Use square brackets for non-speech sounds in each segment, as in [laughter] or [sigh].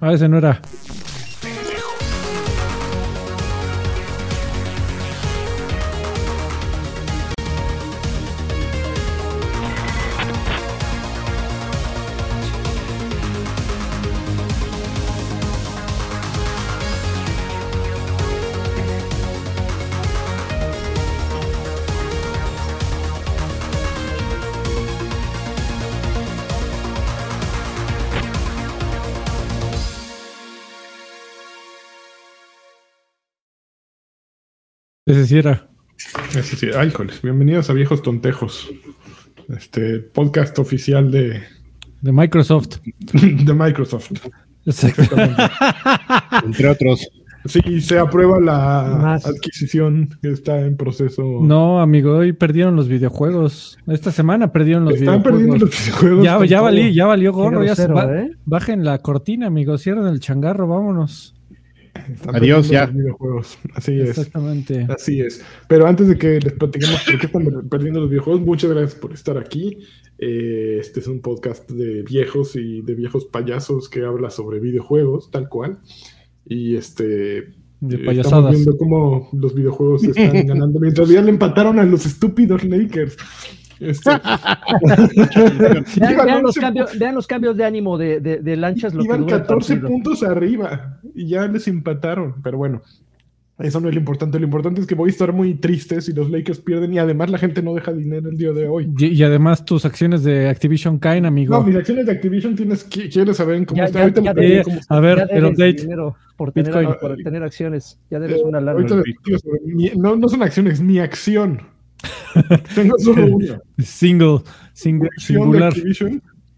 Ah, ese no era. Ese sí era. Ese sí. Ay, híjoles. Bienvenidos a Viejos Tontejos. Este podcast oficial de, De Microsoft. [laughs] de Microsoft. Exactamente. Entre otros. Sí, se aprueba la Más. adquisición que está en proceso. No, amigo, hoy perdieron los videojuegos. Esta semana perdieron los Están videojuegos. perdiendo los videojuegos. Ya, ya, valí, ya valió gorro. Ya ba- ¿eh? Bajen la cortina, amigo. Cierren el changarro, vámonos. Están Adiós, ya. los videojuegos. Así es. Exactamente. Así es. Pero antes de que les platiquemos por qué están perdiendo los videojuegos, muchas gracias por estar aquí. Eh, este es un podcast de viejos y de viejos payasos que habla sobre videojuegos, tal cual. Y este. De eh, Estamos payasadas. viendo cómo los videojuegos están ganando. Mientras ya le empataron a los estúpidos Lakers. Este, [laughs] Vean, los 11 cambios, vean los cambios de ánimo de, de, de lanchas. Lo que Iban el 14 partido. puntos arriba y ya les empataron. Pero bueno, eso no es lo importante. Lo importante es que voy a estar muy triste si los Lakers pierden y además la gente no deja dinero el día de hoy. Y, y además tus acciones de Activision caen, amigo. No, mis acciones de Activision tienes, qui- quieres saber en cómo Ya- está. ya- Ahorita ya Eh, cómo está. a ver, Ya el debes update. dinero por tener, Bitcoin. por tener acciones. Ya debes una les platico sobre mi- no, no son acciones, mi acción. Tengo solo una. Single, single, singular.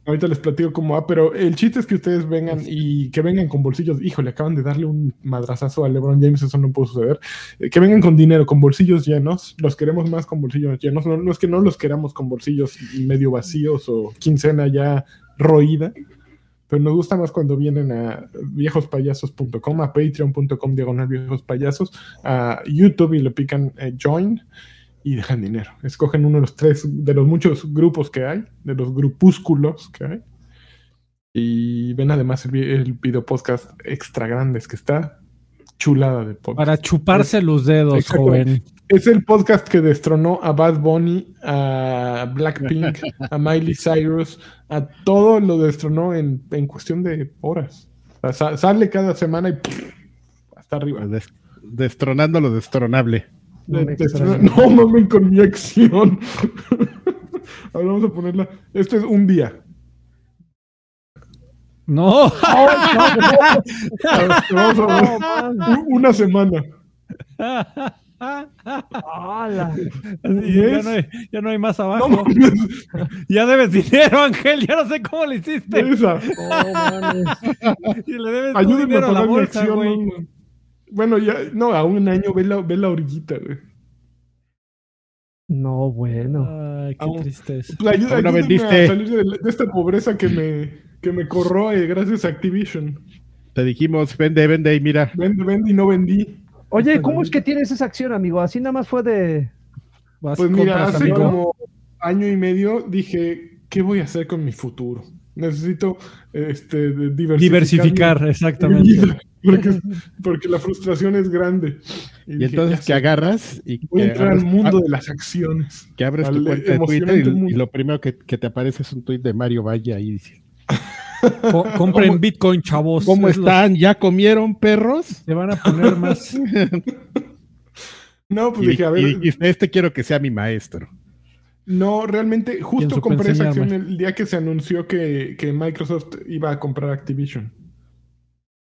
Ahorita les platico cómo va, pero el chiste es que ustedes vengan y que vengan con bolsillos. Híjole, acaban de darle un madrazazo a LeBron James, eso no puede suceder. Eh, Que vengan con dinero, con bolsillos llenos. Los queremos más con bolsillos llenos. No, no es que no los queramos con bolsillos medio vacíos o quincena ya roída. Pero nos gusta más cuando vienen a viejospayasos.com, a patreon.com diagonal viejospayasos, a YouTube y le pican eh, join y dejan dinero. Escogen uno de los tres, de los muchos grupos que hay, de los grupúsculos que hay. Y ven además el, el video podcast extra grandes que está chulada de podcast. Para chuparse los dedos, Exacto. joven. Es el podcast que destronó a Bad Bunny, a Blackpink, a Miley Cyrus, a todo lo destronó en, en cuestión de horas. O sea, sa- sale cada semana y ¡pff! hasta arriba. Des- destronando lo destronable. No [laughs] mamen con mi acción. [laughs] Ahora vamos a ponerla. Este es un día. No. [laughs] A una semana. Ya, no hay, ya no hay más abajo. ya debes dinero, Ángel. Ya no sé cómo le hiciste. esa. No, mames. Y le debes Ayúdenme a dinero a la bolsa, güey. No, no. Bueno, ya, no, a un año ve la, ve la orillita, güey. No, bueno. Ay, qué Aún- tristeza. Pues ayuda, Aún no ayúdenme vendiste. a salir de, esta pobreza que me, que me corroe gracias a Activision. Te dijimos, vende, vende y mira. Vende, vende y no vendí. Oye, ¿cómo es que tienes esa acción, amigo? Así nada más fue de. Vas, Pues mira, hace amigo. como año y medio dije, ¿qué voy a hacer con mi futuro? Necesito este, de- diversificar. Diversificar, exactamente. [laughs] porque, porque la frustración es grande. Y entonces que sé, agarras y Voy a que entrar al mundo de las acciones. que abres tu cuenta de Twitter y, lo primero que, que te aparece es un tweet de Mario Valle ahí dice, Co- compren ¿Cómo- Bitcoin, chavos. ¿Cómo Es lo- están? ¿Ya comieron perros? Se van a poner más. [laughs] No, pues Y, dije, a ver, y este quiero que sea mi maestro. No, realmente, justo compré esa acción el día que se anunció que, que Microsoft iba a comprar Activision.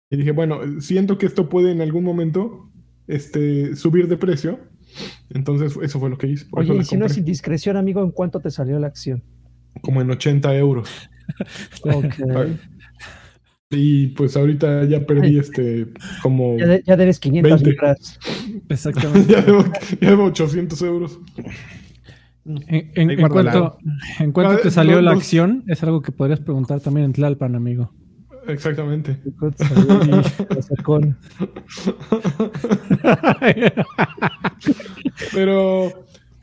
Y dije, bueno, siento que esto puede en algún momento este, subir de precio. Entonces, eso fue lo que hice. por Oye, y si no es indiscreción, amigo, ¿en cuánto te salió la acción? Como en 80 euros. Ok. [laughs] Y pues ahorita ya perdí este, como. Ya, de- ya debes 500 20. libras. Exactamente. [laughs] ya, debo, ya debo 800 euros. En, cuanto, en cuanto Ah, te salió no, la no. acción, es algo que podrías preguntar también en Tlalpan, amigo. Exactamente. ¿Cuánto te salió? Y- sacón. [laughs] [laughs] Pero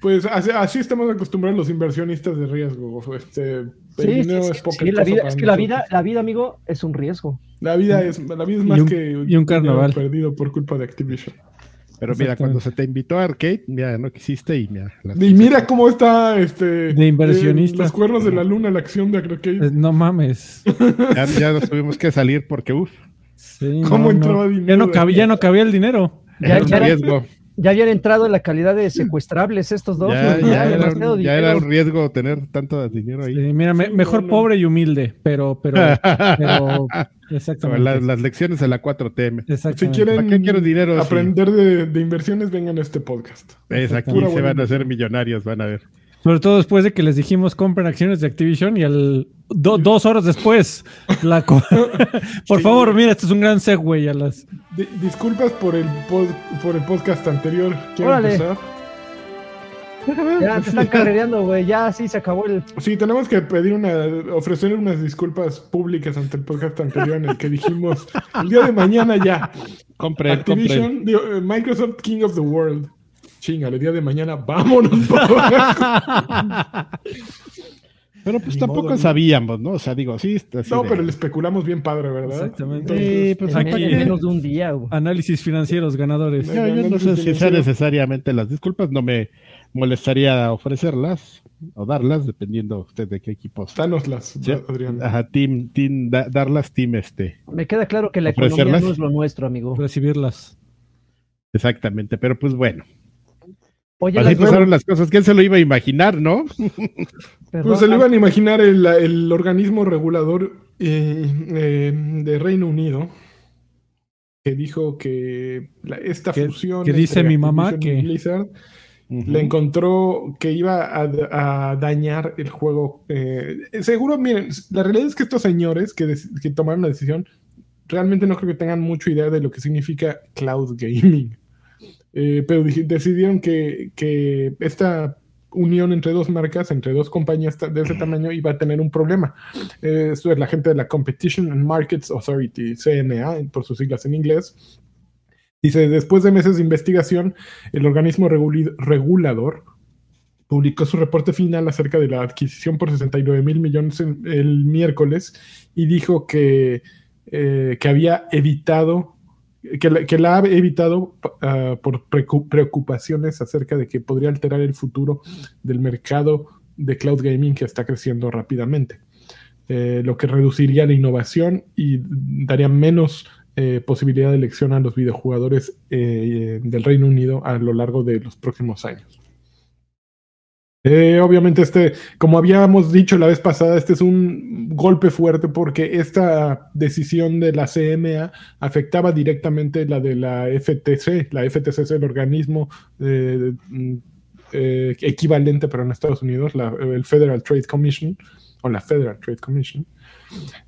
Pues así, así estamos acostumbrados los inversionistas de riesgo. Este, el Sí, sí, es poca sí, la vida, es que la vida, la vida, amigo, es un riesgo. La vida es, la vida es Y más un- que y un carnaval. perdido por culpa de Activision. Pero mira, cuando se te invitó a Arcade, mira, no quisiste y mira. Y mira cómo está este De inversionista. eh, los cuernos de la luna, la acción de Arcade. Eh, No mames. [laughs] Ya, ya nos tuvimos que salir porque, uff, Sí, ¿Cómo no, entraba no. dinero Ya no, cabía, ya no cabía el dinero. Ya- era un ya era- riesgo. Ya habían entrado en la calidad de secuestrables estos dos. Ya, era, un, ya era dinero. un riesgo tener tanto dinero ahí. Sí, mira, me- Sí, mejor no, no. pobre y humilde, pero, pero, [laughs] pero, exactamente. Las, las lecciones de la 4T. Si exactamente. quieren ¿Para qué quiero dinero aprender de, de inversiones, vengan a este podcast. Es aquí Pura se van a hacer millonarios, van a ver. Sobre todo después de que les dijimos compren acciones de Activision y al do- dos horas después, la [laughs] por Sí. favor, mira, esto es un gran segue a las. Di- disculpas por el, pod- por el podcast anterior. ¿Quieren Órale. empezar? Ya te están [laughs] carrereando, güey. Ya sí se acabó el. Sí, tenemos que pedir una, ofrecer unas disculpas públicas ante el podcast anterior en el que dijimos el día de mañana ya. Compren. Activision, digo, eh, Microsoft King of the World. Chingale, el día de mañana, vámonos. [laughs] Pero pues Ni tampoco sabíamos, ¿no? O sea, digo, sí. así no, de- pero le especulamos bien padre, ¿verdad? Exactamente. Entonces, Sí, pues aquí- en menos de un día, güey. Análisis financieros ganadores. No, Yo, no sé si sea necesariamente las disculpas, no me molestaría ofrecerlas o darlas, dependiendo usted de qué equipos. dánoslas, Sí. Adrián. Ajá, team, team, da- darlas, team, este. Me queda claro que la economía no es lo nuestro, amigo. Recibirlas. Exactamente, pero pues bueno. Oye, Así las- pasaron las cosas. ¿Quién se lo iba a imaginar, no? perdón, Pues se lo iban a imaginar el, el organismo regulador eh, eh, de Reino Unido que dijo que la- esta Que- fusión que dice mi mamá que- Blizzard le encontró que iba a, a dañar el juego. eh, seguro, miren, la realidad es que estos señores que, que tomaron la decisión realmente no creo que tengan mucha idea de lo que significa cloud gaming. Eh, pero decidieron que, que esta unión entre dos marcas, entre dos compañías de ese tamaño, iba a tener un problema. Eh, esto es la gente de la Competition and Markets Authority, CMA, por sus siglas en inglés. Dice, después de meses de investigación, el organismo regulador publicó su reporte final acerca de la adquisición por 69 mil millones el, el miércoles y dijo que, eh, que había evitado, que la, ha evitado ah, por preocupaciones acerca de que podría alterar el futuro del mercado de cloud gaming que está creciendo rápidamente. Eh, lo que reduciría la innovación y daría menos eh, posibilidad de elección a los videojugadores eh, del Reino Unido a lo largo de los próximos años. Eh, obviamente, este, como habíamos dicho la vez pasada, este es un golpe fuerte porque esta decisión de la CMA afectaba directamente la de la FTC. La FTC es el organismo eh, mm, eh, equivalente, pero en Estados Unidos, la- el Federal Trade Commission o la Federal Trade Commission.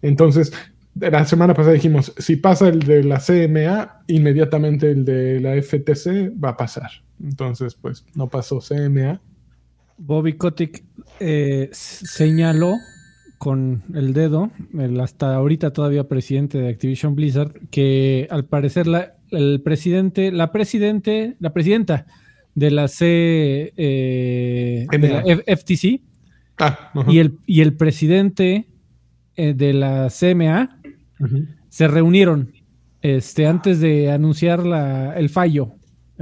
Entonces, la semana pasada dijimos, si pasa el de la CMA, inmediatamente el de la FTC va a pasar. Entonces, pues no pasó CMA. Bobby Kotick eh, señaló con el dedo, el hasta ahorita todavía presidente de Activision Blizzard, que al parecer la, el presidente, la presidente, la presidenta de la C eh, de la F- FTC Ah, y el, y el presidente eh, de la CMA se reunieron este, antes de anunciar la, el fallo.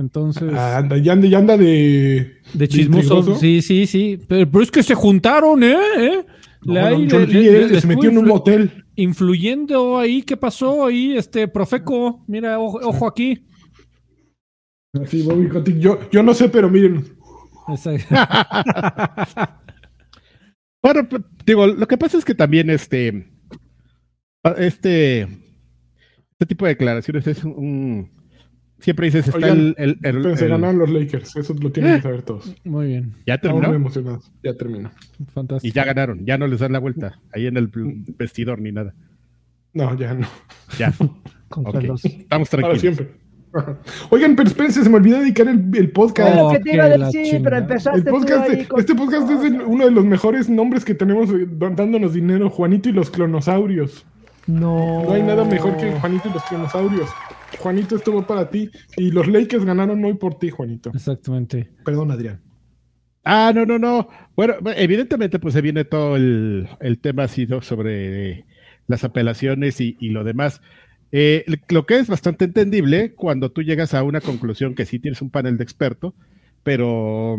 Entonces, Ah, anda, ya anda, ya anda de, de chismoso. intrigoso. Sí, sí, sí. Pero, pero es que se juntaron, ¿eh? ¿Eh? No, Le- le- se metió en un motel. Influyendo ahí, ¿qué pasó ahí? Este, Profeco, mira, ojo, ojo aquí. Así, Bobby Kotick. Yo, yo no sé, pero miren, [laughs] Bueno, digo, lo que pasa es que también este, este, este tipo de declaraciones es un, un- siempre dices, está Oigan, el, el- el- se ganaron los Lakers. Eso lo tienen que saber todos. [laughs] Muy bien, ya Estamos muy terminó emocionados. Ya terminó. fantástico. y ya ganaron, ya no les dan la vuelta ahí en el vestidor ni nada. No, ya no. Ya, [laughs] contra ok. los- estamos Para tranquilos. siempre. Oigan, pero espérense, se me olvidó dedicar el, el podcast. Oh, Es que te iba a decir, pero empezaste El tú podcast, ahí con- este podcast es el- uno de los mejores nombres que tenemos eh, dándonos dinero, Juanito y los clonosaurios. No. No hay nada mejor que Juanito y los clonosaurios. Juanito estuvo para ti y los Lakers ganaron hoy por ti, Juanito. Exactamente. Perdón, Adrián. Ah, no, no, no. Bueno, evidentemente, pues se viene todo el, el tema así ¿no? sobre las apelaciones y, y lo demás. Eh, lo que es bastante entendible cuando tú llegas a una conclusión que sí tienes un panel de experto, pero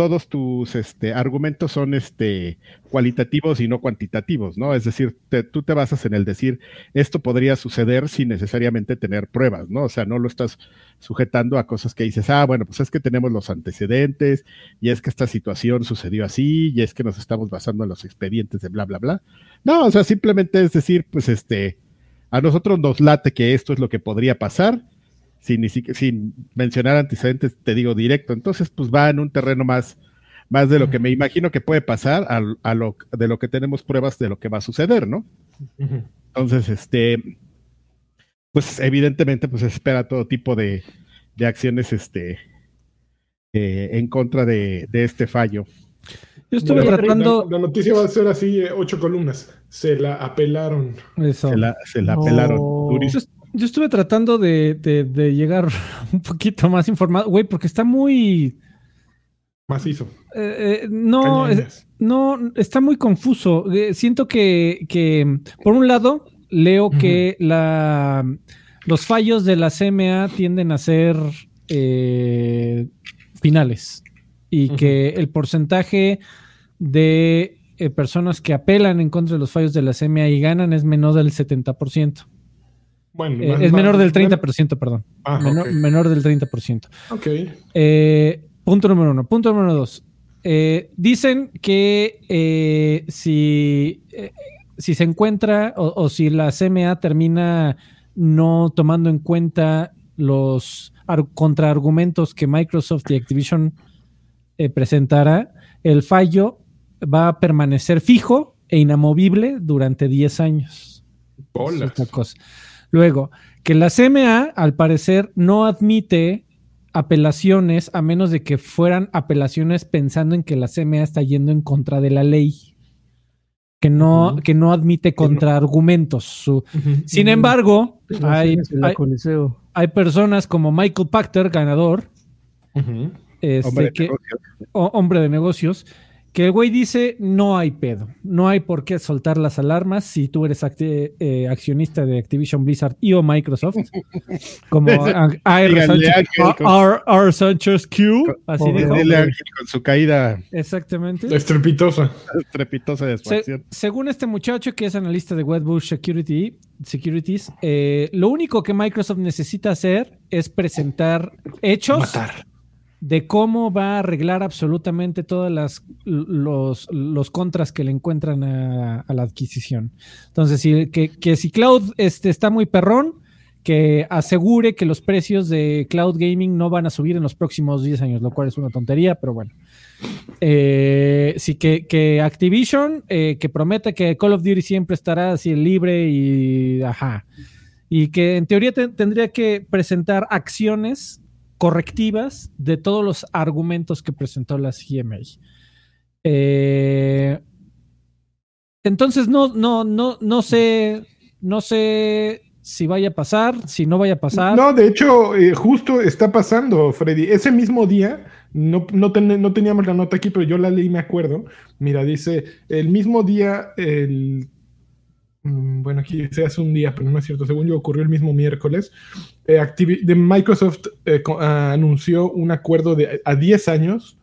todos tus este, argumentos son este, cualitativos y no cuantitativos, ¿no? Es decir, tú te basas en el decir, esto podría suceder sin necesariamente tener pruebas, ¿no? O sea, no lo estás sujetando a cosas que dices, ah, bueno, pues es que tenemos los antecedentes, y es que esta situación sucedió así, y es que nos estamos basando en los expedientes de bla, bla, bla. No, o sea, simplemente es decir, pues este, a nosotros nos late que esto es lo que podría pasar, sin, ni siquiera- sin mencionar antecedentes, te digo directo. Entonces, pues va en un terreno más, más de lo que me imagino que puede pasar a, a lo, de lo que tenemos pruebas de lo que va a suceder, ¿no? Entonces, este, pues evidentemente, pues se espera todo tipo de, de acciones, este, eh, en contra de, de este fallo. Yo estuve Bueno, tratando. La, la noticia va a ser así, eh, ocho columnas. Se la apelaron. Eso. Se la, se la No. apelaron durísimo. Yo estuve tratando de, de- de llegar [laughs] un poquito más informado, güey, porque está muy. Macizo. eh, eh, no, es- no, está muy confuso. Eh, siento que, que, por un lado, leo que la, los fallos de la CMA tienden a ser finales y que el porcentaje de personas que apelan en contra de los fallos de la CMA y ganan es menor del 70%. Bueno, Eh, más- es menor del 30%, perdón. Ah, menor, menor del 30%. Ok. Eh, punto número uno. Punto número dos. Eh, dicen que eh, si, eh, si se encuentra o, o si la CMA termina no tomando en cuenta los ar- contraargumentos que Microsoft y Activision presentará, el fallo va a permanecer fijo e inamovible durante 10 años. Bolas. Es otra cosa. Luego, que la CMA, al parecer, no admite apelaciones a menos de que fueran apelaciones pensando en que la CMA está yendo en contra de la ley. Que no, que no admite contraargumentos. Su- Ujú. Sin embargo, la hay, hay personas como Michael Pachter, ganador, este, Hombre de que- hombre de negocios, que el güey dice, no hay pedo, no hay por qué soltar las alarmas si tú eres acti- eh, accionista de Activision Blizzard y o Microsoft, [laughs] como a- a- R. Con-. Sánchez Q, así dijo. Con su caída Exactamente. Estrepitosa. estrepitosa de su Se- según este muchacho que es analista de Wedbush Security, Securities, eh, lo único que Microsoft necesita hacer es presentar hechos Matar. De cómo va a arreglar absolutamente todas las los, los contras que le encuentran a, a la adquisición. Entonces, si, que, que si Cloud este, está muy perrón, que asegure que los precios de Cloud Gaming no van a subir en los próximos 10 años, lo cual es una tontería, pero bueno. Eh, sí, que, que Activision, eh, que prometa que Call of Duty siempre estará así libre y ajá. Y que en teoría te- tendría que presentar acciones correctivas de todos los argumentos que presentó la CMA. Eh, entonces no, no, no, no sé, no sé si vaya a pasar, si no vaya a pasar. No, de hecho, eh, justo está pasando, Freddy. Ese mismo día, no, no, ten- no teníamos la nota aquí, pero yo la leí, me acuerdo. Mira, dice, el mismo día, el... mm, Bueno, aquí se hace un día, pero no es cierto. Según yo, ocurrió el mismo miércoles. Eh, Activi- de Microsoft eh, anunció un acuerdo de a 10 años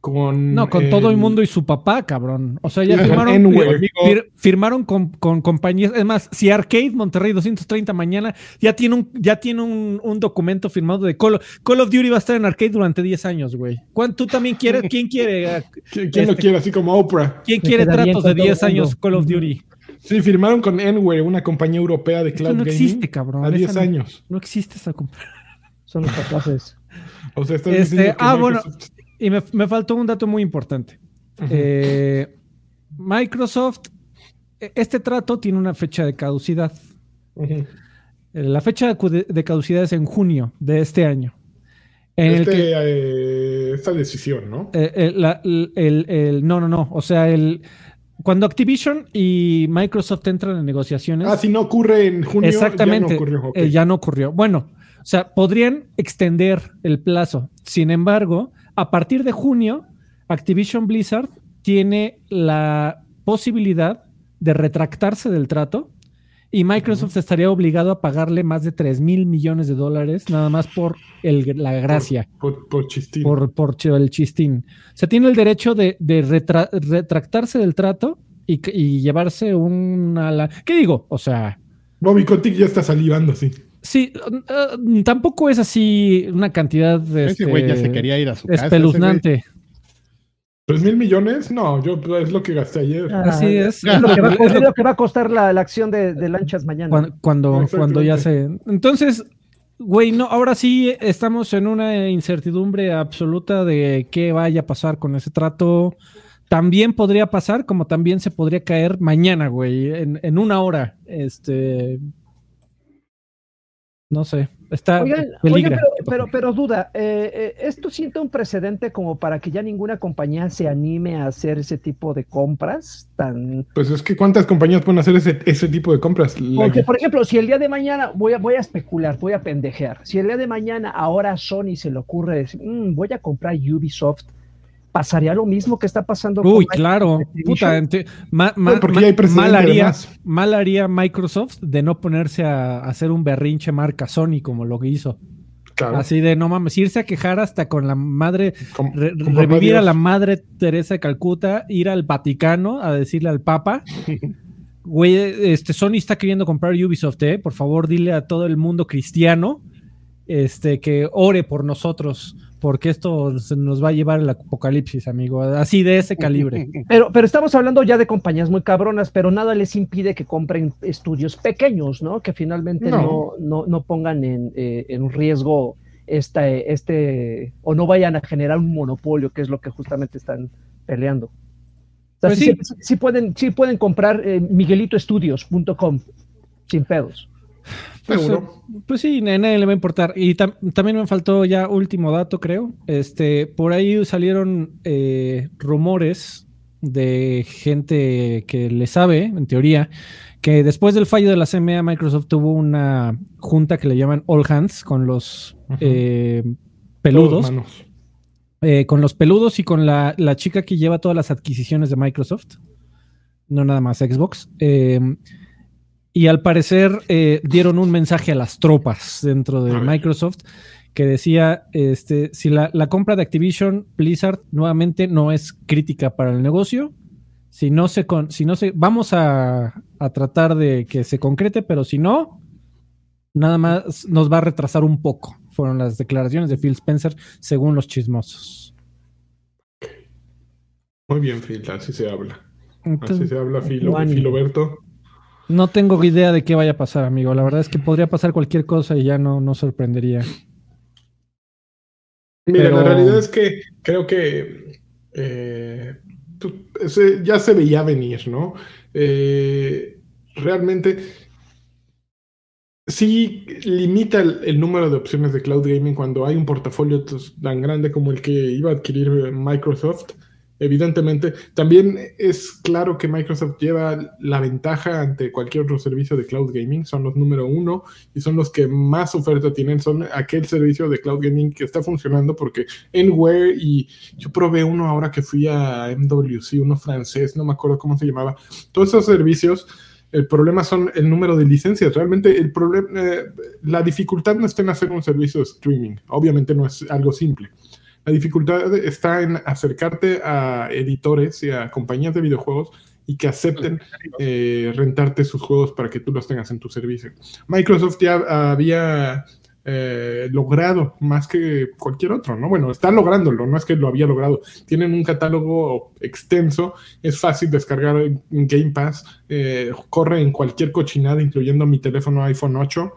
con... No, con todo el mundo y su papá, cabrón. O sea, ya firmaron, Enware. fir- firmaron con, con compañías. Es más, si Arcade Monterrey 230 mañana ya tiene un, ya tiene un, un documento firmado de Call of, Call of Duty va a estar en Arcade durante 10 años, güey. ¿Cuán- ¿Tú también quieres? ¿Quién quiere? [laughs] eh, ¿Quién, lo este- quiere? Así como Oprah. ¿Quién quiere tratos de con todo 10 el mundo. años Call of Duty? Sí, firmaron con Enware, una compañía europea de Esto cloud no gaming. existe, cabrón. A Esa 10 no- años. No existe esa compa- [laughs] Son los capaces. O sea, estás Este, diciendo que ah, bueno. Y me, me faltó un dato muy importante. Eh, Microsoft, e- este trato tiene una fecha de caducidad. Eh, La fecha de caducidad es en junio de este año. En el Este, que, eh, esta decisión, ¿no? eh, la- el, el- el- no, no, no. O sea, el, cuando Activision y Microsoft entran en negociaciones, Ah, si no ocurre en junio, exactamente, ya no ocurrió. eh, ya no ocurrió. Bueno, o sea, podrían extender el plazo. Sin embargo, a partir de junio, Activision Blizzard tiene la posibilidad de retractarse del trato y Microsoft estaría obligado a pagarle más de 3 mil millones de dólares nada más por el, la gracia, Por, por chistín. por, el chistín. O sea, tiene el derecho de, de retra- retractarse del trato y, y llevarse una... La... ¿Qué digo? O sea, Bobby Kotick ya está salivando, sí. sí, uh, tampoco es así una cantidad de... Ese güey ya se quería ir a su casa. ese espeluznante. ¿Tres mil millones? No, yo es lo que gasté ayer. Ah, Así es. Es lo que va, a co- es lo que va a costar la, la acción de, de lanchas mañana. Cuando, cuando, cuando ya se. Entonces, güey, no, ahora sí estamos en una incertidumbre absoluta de qué vaya a pasar con ese trato. También podría pasar, como también se podría caer mañana, güey, en, en una hora. Este. No sé. Está Oigan, peligra. oigan, pero, pero, pero duda, eh, eh, ¿esto siente un precedente como para que ya ninguna compañía se anime a hacer ese tipo de compras tan... Pues es que ¿cuántas compañías pueden hacer ese, ese tipo de compras? La- Porque, por ejemplo, si el día de mañana, voy a, voy a especular, voy a pendejear, si el día de mañana ahora a Sony se le ocurre decir, "Mm, voy a comprar Ubisoft, ¿pasaría lo mismo que está pasando Uy, con claro. Activision? Puta, ente- ma- ma- porque ma- ya hay precedente, mal, haría, mal haría Microsoft de no ponerse a, a hacer un berrinche marca Sony como lo que hizo. Claro, Así de no mames, irse a quejar hasta con la madre, re- con revivir a la madre Teresa de Calcuta, ir al Vaticano a decirle al Papa, [laughs] güey, este Sony está queriendo comprar Ubisoft, ¿eh? Por favor, dile a todo el mundo cristiano este, que ore por nosotros, porque esto se nos va a llevar al apocalipsis, amigo. Así de ese calibre. [laughs] Pero, pero estamos hablando ya de compañías muy cabronas, pero nada les impide que compren estudios pequeños, ¿no? Que finalmente no, No. no, no pongan en, eh, en riesgo esta, este, o no vayan a generar un monopolio, que es lo que justamente están peleando. O sea, Pues sí, sí. sí- sí pueden, sí pueden comprar eh, miguelitoestudios.com sin pedos. Pues, Seguro. eh, pues sí, a nadie le va a importar. Y tam- también me faltó ya último dato, creo. Este, por ahí salieron eh, rumores de gente que le sabe, en teoría, que después del fallo de la CMA, Microsoft tuvo una junta que le llaman All Hands con los eh, peludos, eh, con los peludos y con la, la chica que lleva todas las adquisiciones de Microsoft, no nada más Xbox. eh, y al parecer eh, dieron un mensaje a las tropas dentro de. Microsoft que decía, este, si la, la compra de Activision Blizzard nuevamente no es crítica para el negocio, si no se, con, si no se, vamos a, a tratar de que se concrete, pero si no, nada más nos va a retrasar un poco. Fueron las declaraciones de Phil Spencer según los chismosos. Muy bien, Phil, así se habla. Así se habla, Filo, Juan. Filoberto. No tengo idea de qué vaya a pasar, amigo. La verdad es que podría pasar cualquier cosa y ya no, no sorprendería. Mira, Pero- la realidad es que creo que eh, tú- ya se veía venir, ¿no? Eh, realmente sí limita el, el número de opciones de cloud gaming cuando hay un portafolio tan grande como el que iba a adquirir Microsoft. Evidentemente, también es claro que Microsoft lleva la ventaja ante cualquier otro servicio de cloud gaming. Son los número uno y son los que más oferta tienen. Son aquel servicio de cloud gaming que está funcionando porque Enware y yo probé uno ahora que fui a MWC, uno francés, no me acuerdo cómo se llamaba. Todos esos servicios, el problema son el número de licencias. Realmente el problema, eh, la dificultad no está en hacer un servicio de streaming. Obviamente no es algo simple. La dificultad está en acercarte a editores y a compañías de videojuegos y que acepten eh, rentarte sus juegos para que tú los tengas en tu servicio. Microsoft ya había eh, logrado más que cualquier otro, ¿no? Bueno, está lográndolo, no es que lo había logrado. Tienen un catálogo extenso, es fácil descargar Game Pass, eh, corre en cualquier cochinada, incluyendo mi teléfono iPhone 8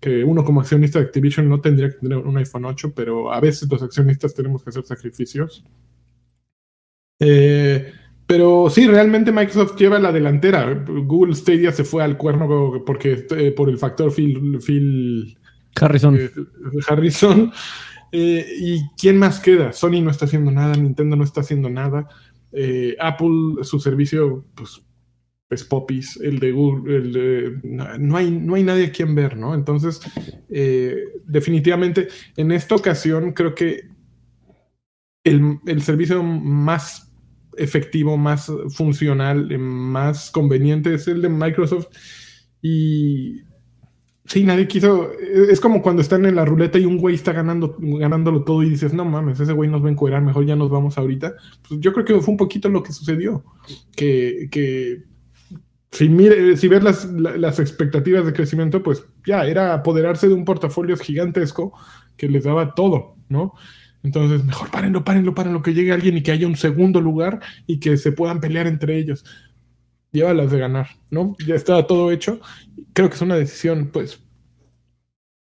que uno como accionista de Activision no tendría que tener un iPhone 8, pero a veces los accionistas tenemos que hacer sacrificios. Eh, pero sí, realmente Microsoft lleva la delantera. Google Stadia se fue al cuerno porque eh, por el factor Phil, Phil Harrison. eh, Harrison. ¿Y quién más queda? Sony no está haciendo nada, Nintendo no está haciendo nada. Apple, su servicio, pues es popis, el de Google, el de- no, no hay, no hay nadie a quien ver, ¿no? Entonces, eh, definitivamente, en esta ocasión creo que el, el servicio más efectivo, más funcional, eh, más conveniente es el de Microsoft. Y sí, nadie quiso. eh, Es como cuando están en la ruleta y un güey está ganando, ganándolo todo y dices, no mames, ese güey nos va a encuerar, mejor ya nos vamos ahorita. Pues yo creo que fue un poquito lo que sucedió. Que, que si, mire, si ves las, la- las expectativas de crecimiento, pues ya era apoderarse de un portafolio gigantesco que les daba todo, ¿no? Entonces, mejor párenlo, párenlo, párenlo, que llegue alguien y que haya un segundo lugar y que se puedan pelear entre ellos. Llévalas de ganar, ¿no? Ya estaba todo hecho. Creo que es una decisión, pues,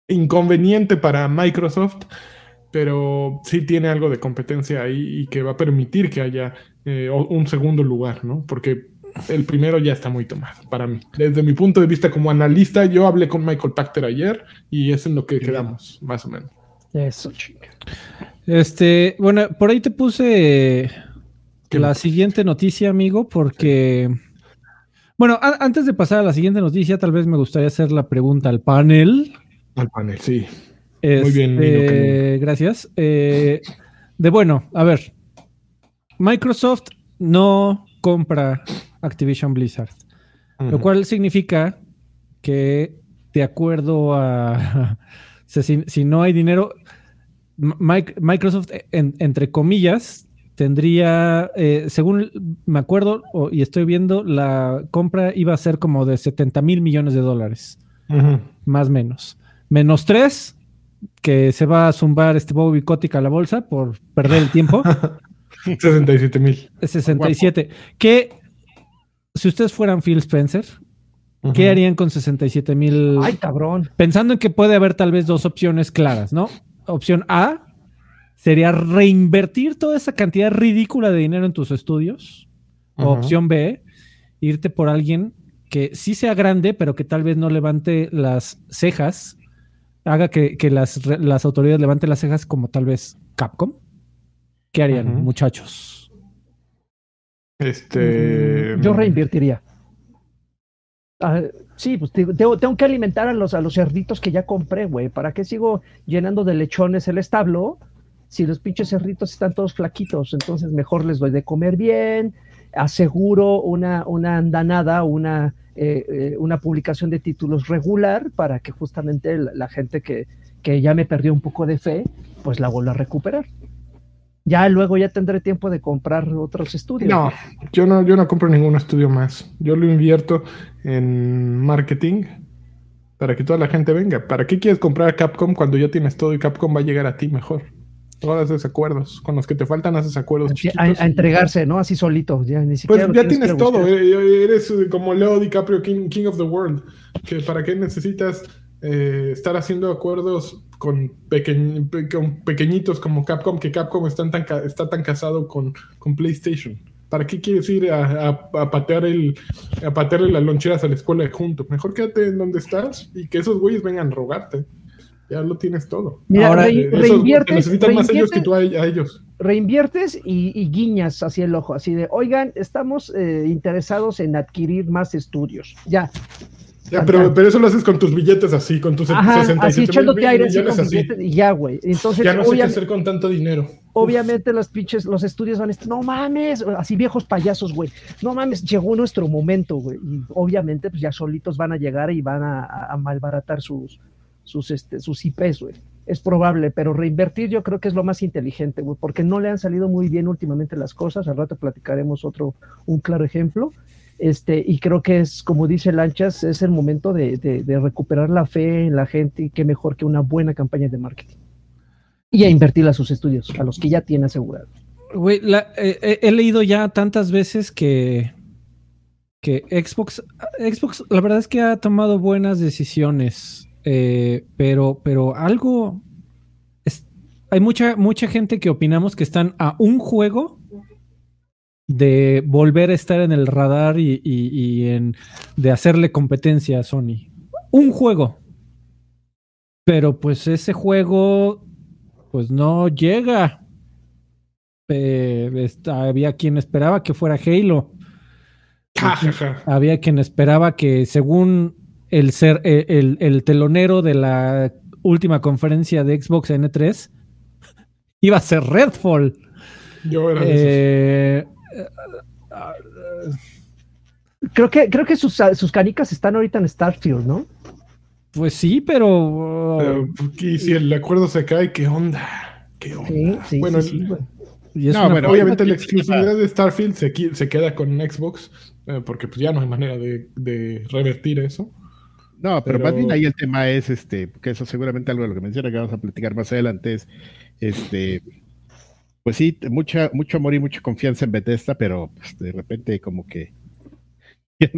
inconveniente para Microsoft, pero sí tiene algo de competencia ahí y que va a permitir que haya eh, un segundo lugar, ¿no? Porque el primero ya está muy tomado para mí. Desde mi punto de vista como analista, yo hablé con Michael Pachter ayer y es en lo que quedamos, más o menos. Eso, chinga. Este, bueno, por ahí te puse ¿Qué la siguiente noticia, amigo, porque. Bueno, a- antes de pasar a la siguiente noticia, tal vez me gustaría hacer la pregunta al panel. Al panel, sí. Muy bien, Nino Canún. gracias. Eh, de bueno, a ver. Microsoft no compra Activision Blizzard, lo cual significa que, de acuerdo a. [laughs] si, no hay dinero, Microsoft, en- entre comillas, tendría, eh, según me acuerdo o- y estoy viendo, la compra iba a ser como de 70 mil millones de dólares más o menos. Menos tres, que se va a zumbar este Bobby Kotick a la bolsa por perder el tiempo. [laughs] 67 mil. Es 67. Que si ustedes fueran Phil Spencer, ¿qué harían con 67 mil? Ay, cabrón. Pensando en que puede haber tal vez dos opciones claras, ¿no? Opción A sería reinvertir toda esa cantidad ridícula de dinero en tus estudios. O opción B, irte por alguien que sí sea grande, pero que tal vez no levante las cejas, haga que, que las, las autoridades levanten las cejas como tal vez Capcom. ¿Qué harían, muchachos? Este. Yo reinvertiría. Ah, sí, pues te- tengo, tengo que alimentar a los, a los cerditos que ya compré, güey. ¿Para qué sigo llenando de lechones el establo si los pinches cerditos están todos flaquitos? Entonces mejor les doy de comer bien, aseguro una, una andanada, una, eh, eh, una publicación de títulos regular para que justamente la, la gente que, que ya me perdió un poco de fe, pues la vuelva a recuperar. Ya luego ya tendré tiempo de comprar otros estudios. No, yo no, yo no compro ningún estudio más. Yo lo invierto en marketing para que toda la gente venga. ¿Para qué quieres comprar Capcom cuando ya tienes todo y Capcom va a llegar a ti mejor? Ahora haces acuerdos. Con los que te faltan haces acuerdos. a, entregarse, ¿no? Así solito, ya ni Pues siquiera. lo ya tienes todo, eh, eres eh, como Leo DiCaprio, King, King of the World. Que ¿Para qué necesitas eh, estar haciendo acuerdos con, pequeñ- pe- con pequeñitos como Capcom? Que Capcom están tan está tan casado con, con PlayStation. ¿Para qué quieres ir a, a- a patear el, a patearle las loncheras a la escuela junto? Mejor quédate en donde estás y que esos güeyes vengan a rogarte. Ya lo tienes todo. Mira, Ahora, Eh, esos reinviertes, te necesitan más ellos que tú a, a ellos. reinviertes y, y guiñas hacia el ojo, así de, oigan, estamos eh, interesados en adquirir más estudios. Ya, Ya, pero, pero eso lo haces con tus billetes así, con tus Ajá, 67 así echándote aire y ya, güey. Entonces, Ya no sé qué hacer con tanto dinero. obviamente los pinches, los estudios van a estar, no mames, así viejos payasos, güey. No mames, llegó nuestro momento, güey. Y obviamente, pues ya solitos van a llegar y van a, a- a malbaratar sus, sus, este, sus IPs, güey. Es probable, pero reinvertir yo creo que es lo más inteligente, güey, porque no le han salido muy bien últimamente las cosas. Al rato platicaremos otro, un claro ejemplo. Este, y creo que es, como dice Lanchas, es el momento de, de- de recuperar la fe en la gente y qué mejor que una buena campaña de marketing. Y a invertir a sus estudios, a los que ya tiene asegurado. Güey, la- eh, eh, he leído ya tantas veces que, que Xbox, Xbox, la verdad es que ha tomado buenas decisiones, eh, pero, pero algo, es- hay mucha, mucha gente que opinamos que están a un juego de volver a estar en el radar y, y- y en, de hacerle competencia a Sony. Un juego. Pero pues ese juego, pues no llega. Eh, había quien esperaba que fuera Halo. Había quien esperaba que, según el ser eh, el, el telonero de la última conferencia de Xbox N3, [laughs] iba a ser Redfall. Yo era Eh, Creo que, creo que sus, sus canicas están ahorita en Starfield, ¿no? pues sí, pero. y si el acuerdo se cae, ¿qué onda? ¿Qué onda? Sí, sí, Bueno, sí, sí, güey. y es No, una- bueno, Obviamente la exclusividad de Starfield se, queda con Xbox, eh, porque pues ya no hay manera de, de revertir eso. No, pero, Pero- más bien ahí el tema es, este, que eso seguramente algo de lo que menciona que vamos a platicar más adelante es, este, pues sí, mucha, mucho amor y mucha confianza en Bethesda, pero pues, de repente como que, [laughs]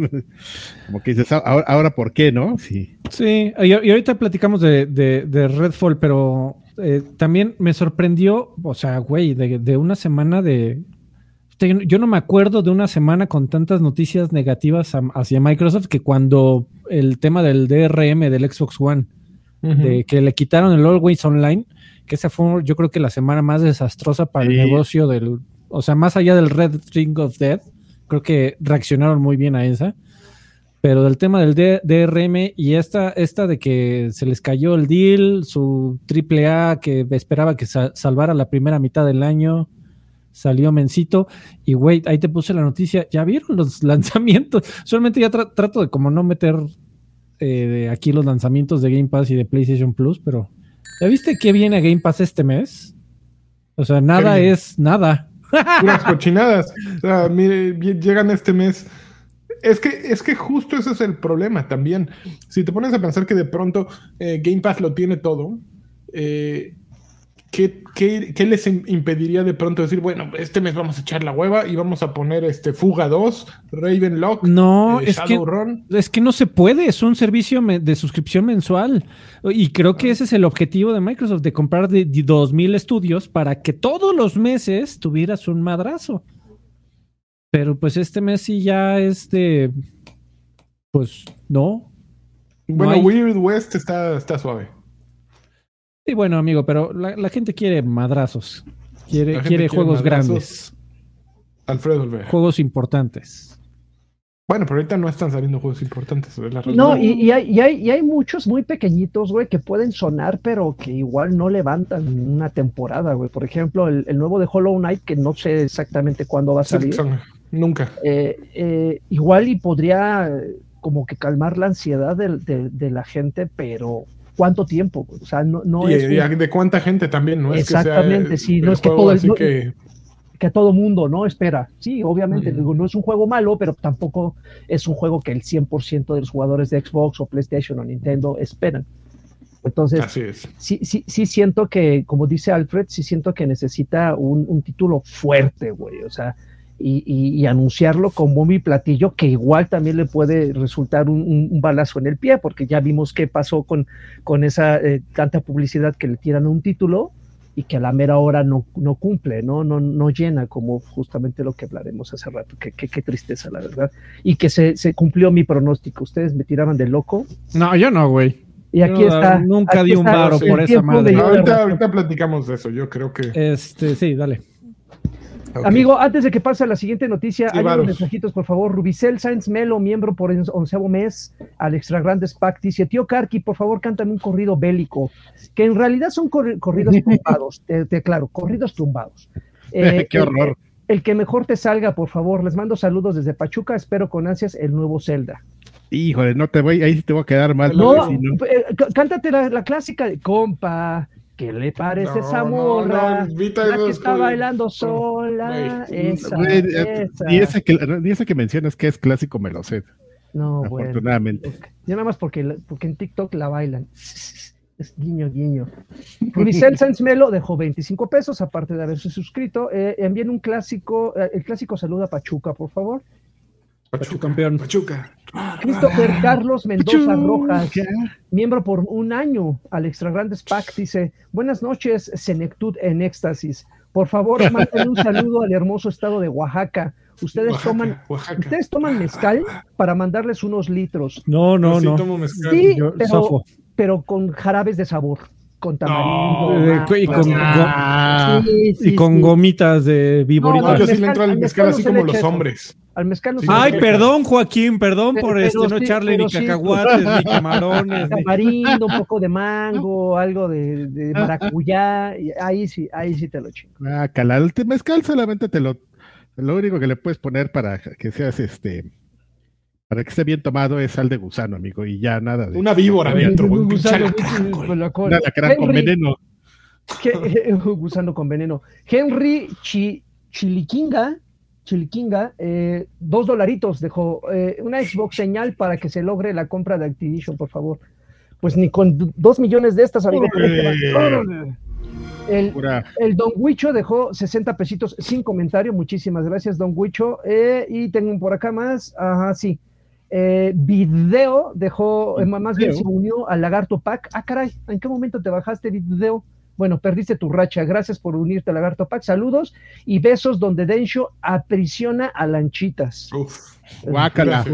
como que dices, "Ah, ahora, ahora ¿por qué, no? Sí. Sí, y, y ahorita platicamos de, de- de Redfall, pero eh, también me sorprendió, o sea, güey, de, de una semana de... Yo no me acuerdo de una semana con tantas noticias negativas a- hacia Microsoft que cuando el tema del DRM del Xbox One, de que le quitaron el Always Online, que esa fue yo creo que la semana más desastrosa para Sí. el negocio del... O sea, más allá del Red Ring of Death, creo que reaccionaron muy bien a esa. Pero del tema del D- DRM y esta, esta de que se les cayó el deal, su triple A que esperaba que sa- salvara la primera mitad del año, salió mencito. Y güey, ahí te puse la noticia. ¿Ya vieron los [laughs] lanzamientos? Solamente ya tra- trato de como no meter eh, aquí los lanzamientos de Game Pass y de PlayStation Plus, pero ¿ya viste qué viene a Game Pass este mes? O sea, nada es nada. [laughs] Cochinadas. O sea, mire, llegan este mes. Es que, es que justo ese es el problema también. Si te pones a pensar que de pronto eh, Game Pass lo tiene todo, eh, ¿qué, qué, qué les im- impediría de pronto decir, bueno, este mes vamos a echar la hueva y vamos a poner este Fuga 2, Ravenlock, No, eh, es que? Es que no se puede, es un servicio de suscripción mensual. Y creo que ese es el objetivo de Microsoft, de comprar de, de 2000 estudios para que todos los meses tuvieras un madrazo. Pero pues este mes sí ya es de. Pues no. No Bueno, hay- Weird West está, está suave. Sí, bueno, amigo, pero la, la gente quiere madrazos. Quiere, quiere quiere juegos madrazos. grandes, Alfredo Olvera. juegos importantes. Bueno, pero ahorita no están saliendo juegos importantes. la. No, y, y hay, y, hay, y hay muchos muy pequeñitos, güey, que pueden sonar, pero que igual no levantan una temporada, güey. Por ejemplo, el, el nuevo de Hollow Knight, que no sé exactamente cuándo va a Sí, salir. son- nunca. eh, eh, igual y podría como que calmar la ansiedad de la gente, pero ¿cuánto tiempo? O sea, no, no y, es y un- de cuánta gente también, ¿no? Es que Exactamente, sea, sí, no es que todo el- así no- que que todo mundo no espera. Sí, obviamente, digo, no es un juego malo, pero tampoco es un juego que el 100% de los jugadores de Xbox o PlayStation o Nintendo esperan. Entonces, sí, sí, sí siento que, como dice Alfred, sí siento que necesita un, un título fuerte, güey. O sea, y, y- y anunciarlo como mi platillo, que igual también le puede resultar un, un- un balazo en el pie, porque ya vimos qué pasó con, con esa eh, tanta publicidad que le tiran a un título y que a la mera hora no, no cumple, ¿no? No, no llena, como justamente lo que hablaremos hace rato. Qué, qué, qué tristeza, la verdad. Y que se, se cumplió mi pronóstico. Ustedes me tiraban de loco. No, yo no, güey. Y aquí Yo está. nunca aquí di un varo por esa madre. ahorita, ahorita platicamos de eso. Yo creo que. Este, sí, dale. Amigo, antes de que pase a la siguiente noticia, Sí, hay unos mensajitos, por favor. Rubicel Sainz Melo, miembro por el onceavo mes al Extra Grandes Pack, dice: Tío Karki, por favor, cántame un corrido bélico, que en realidad son corri- corridos [laughs] tumbados, te, te- claro, corridos tumbados. [laughs] Eh, Qué el- horror. El, que mejor te salga, por favor. Les mando saludos desde Pachuca, espero con ansias el nuevo Zelda. Híjole, no te voy, ahí sí te voy a quedar mal. No, eh, cántate la, la clásica de compa. ¿Qué le parece No, esa morra? no, invita la que está bailando sola. Esa, eh, esa. Que, esa que mencionas que es clásico me lo sé, No, bueno. afortunadamente. Yo nada más porque, porque en TikTok la bailan. Es guiño, guiño. Rubicel Sanz Melo dejó 25 pesos, aparte de haberse suscrito. Eh, envíen un clásico, eh, el clásico saluda a Pachuca, por favor. Pachuca, campeón. Pachuca. Christopher Carlos Mendoza Pachuca. Rojas, miembro por un año al Extra Grandes Pack, dice: Buenas noches, Senectud en éxtasis. Por favor, [laughs] manden un saludo al hermoso estado de Oaxaca. Ustedes Oaxaca, toman, Oaxaca. ustedes toman mezcal para mandarles unos litros. No, no, Yo sí no. tomo mezcal. Sí, Yo pero- zafo. pero con jarabes de sabor, con tamarindo. Ah, y con, Ah, sí, sí, y con sí. gomitas de víborita. No, No, yo sí al le entro mezcal- al al mezcal mezcal así no como los hombres. Al mezcal no Ay, perdón, Joaquín, perdón por Pero este, no echarle ni sí. cacahuates, ni [laughs] camarones. ni- tamarindo, un poco de [laughs] mango, algo de, de maracuyá, y ahí sí, ahí sí te lo chingo. ah, cala, el te- mezcal solamente te lo, lo único que le puedes poner para que seas este, para que esté bien tomado es sal de gusano, amigo, y ya nada de Una víbora Oye, dentro, Un gusano, con la cola. con veneno. que- un [laughs] gusano con veneno. Henry Chi- Chiliquinga, Chiliquinga, eh, dos dolaritos dejó eh, una Xbox señal para que se logre la compra de Activision, por favor. Pues ni con dos millones de estas, amigo. El, el Don Huicho dejó 60 pesitos sin comentario. Muchísimas gracias, Don Huicho. Eh, y tengo por acá más. Ajá, sí. Eh, video dejó, eh, más bien se unió al Lagarto Pack. Ah, caray, ¿en qué momento te bajaste video? Bueno, perdiste tu racha. Gracias por unirte al Lagarto Pack. Saludos y besos donde Densho aprisiona a lanchitas. Uf. Guácala. De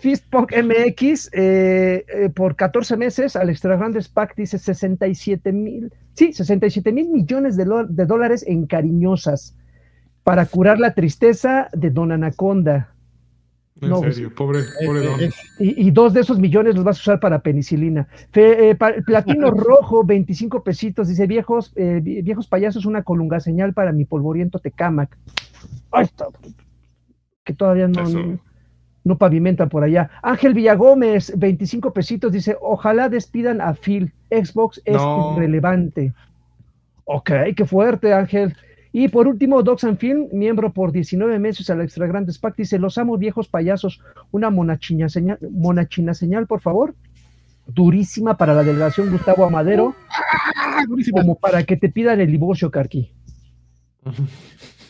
Fistpunk MX eh, eh, por 14 meses al Extra Grandes Pack dice 67 mil, sí, 67 mil millones de, lo- de dólares en cariñosas para curar la tristeza de Don Anaconda. En No, serio, pobre, pobre Eh, don. Y, y dos de esos millones los vas a usar para penicilina. Fe- eh, pa- platino [laughs] rojo, 25 pesitos. Dice, viejos, eh, vi- viejos payasos, una colunga señal para mi polvoriento tecamac. Ay, está- que todavía no, no, no pavimentan por allá. Ángel Villagómez, 25 pesitos. Dice, ojalá despidan a Phil. Xbox es No. irrelevante. Ok, qué fuerte, Ángel. Y por último, Docs and Film, miembro por 19 meses al Extra Grandes Pack, dice, los amo viejos payasos, una monachina señal, monachina señal, por favor. Durísima para la delegación Gustavo Amadero, ah, como para que te pidan el divorcio, Carqui.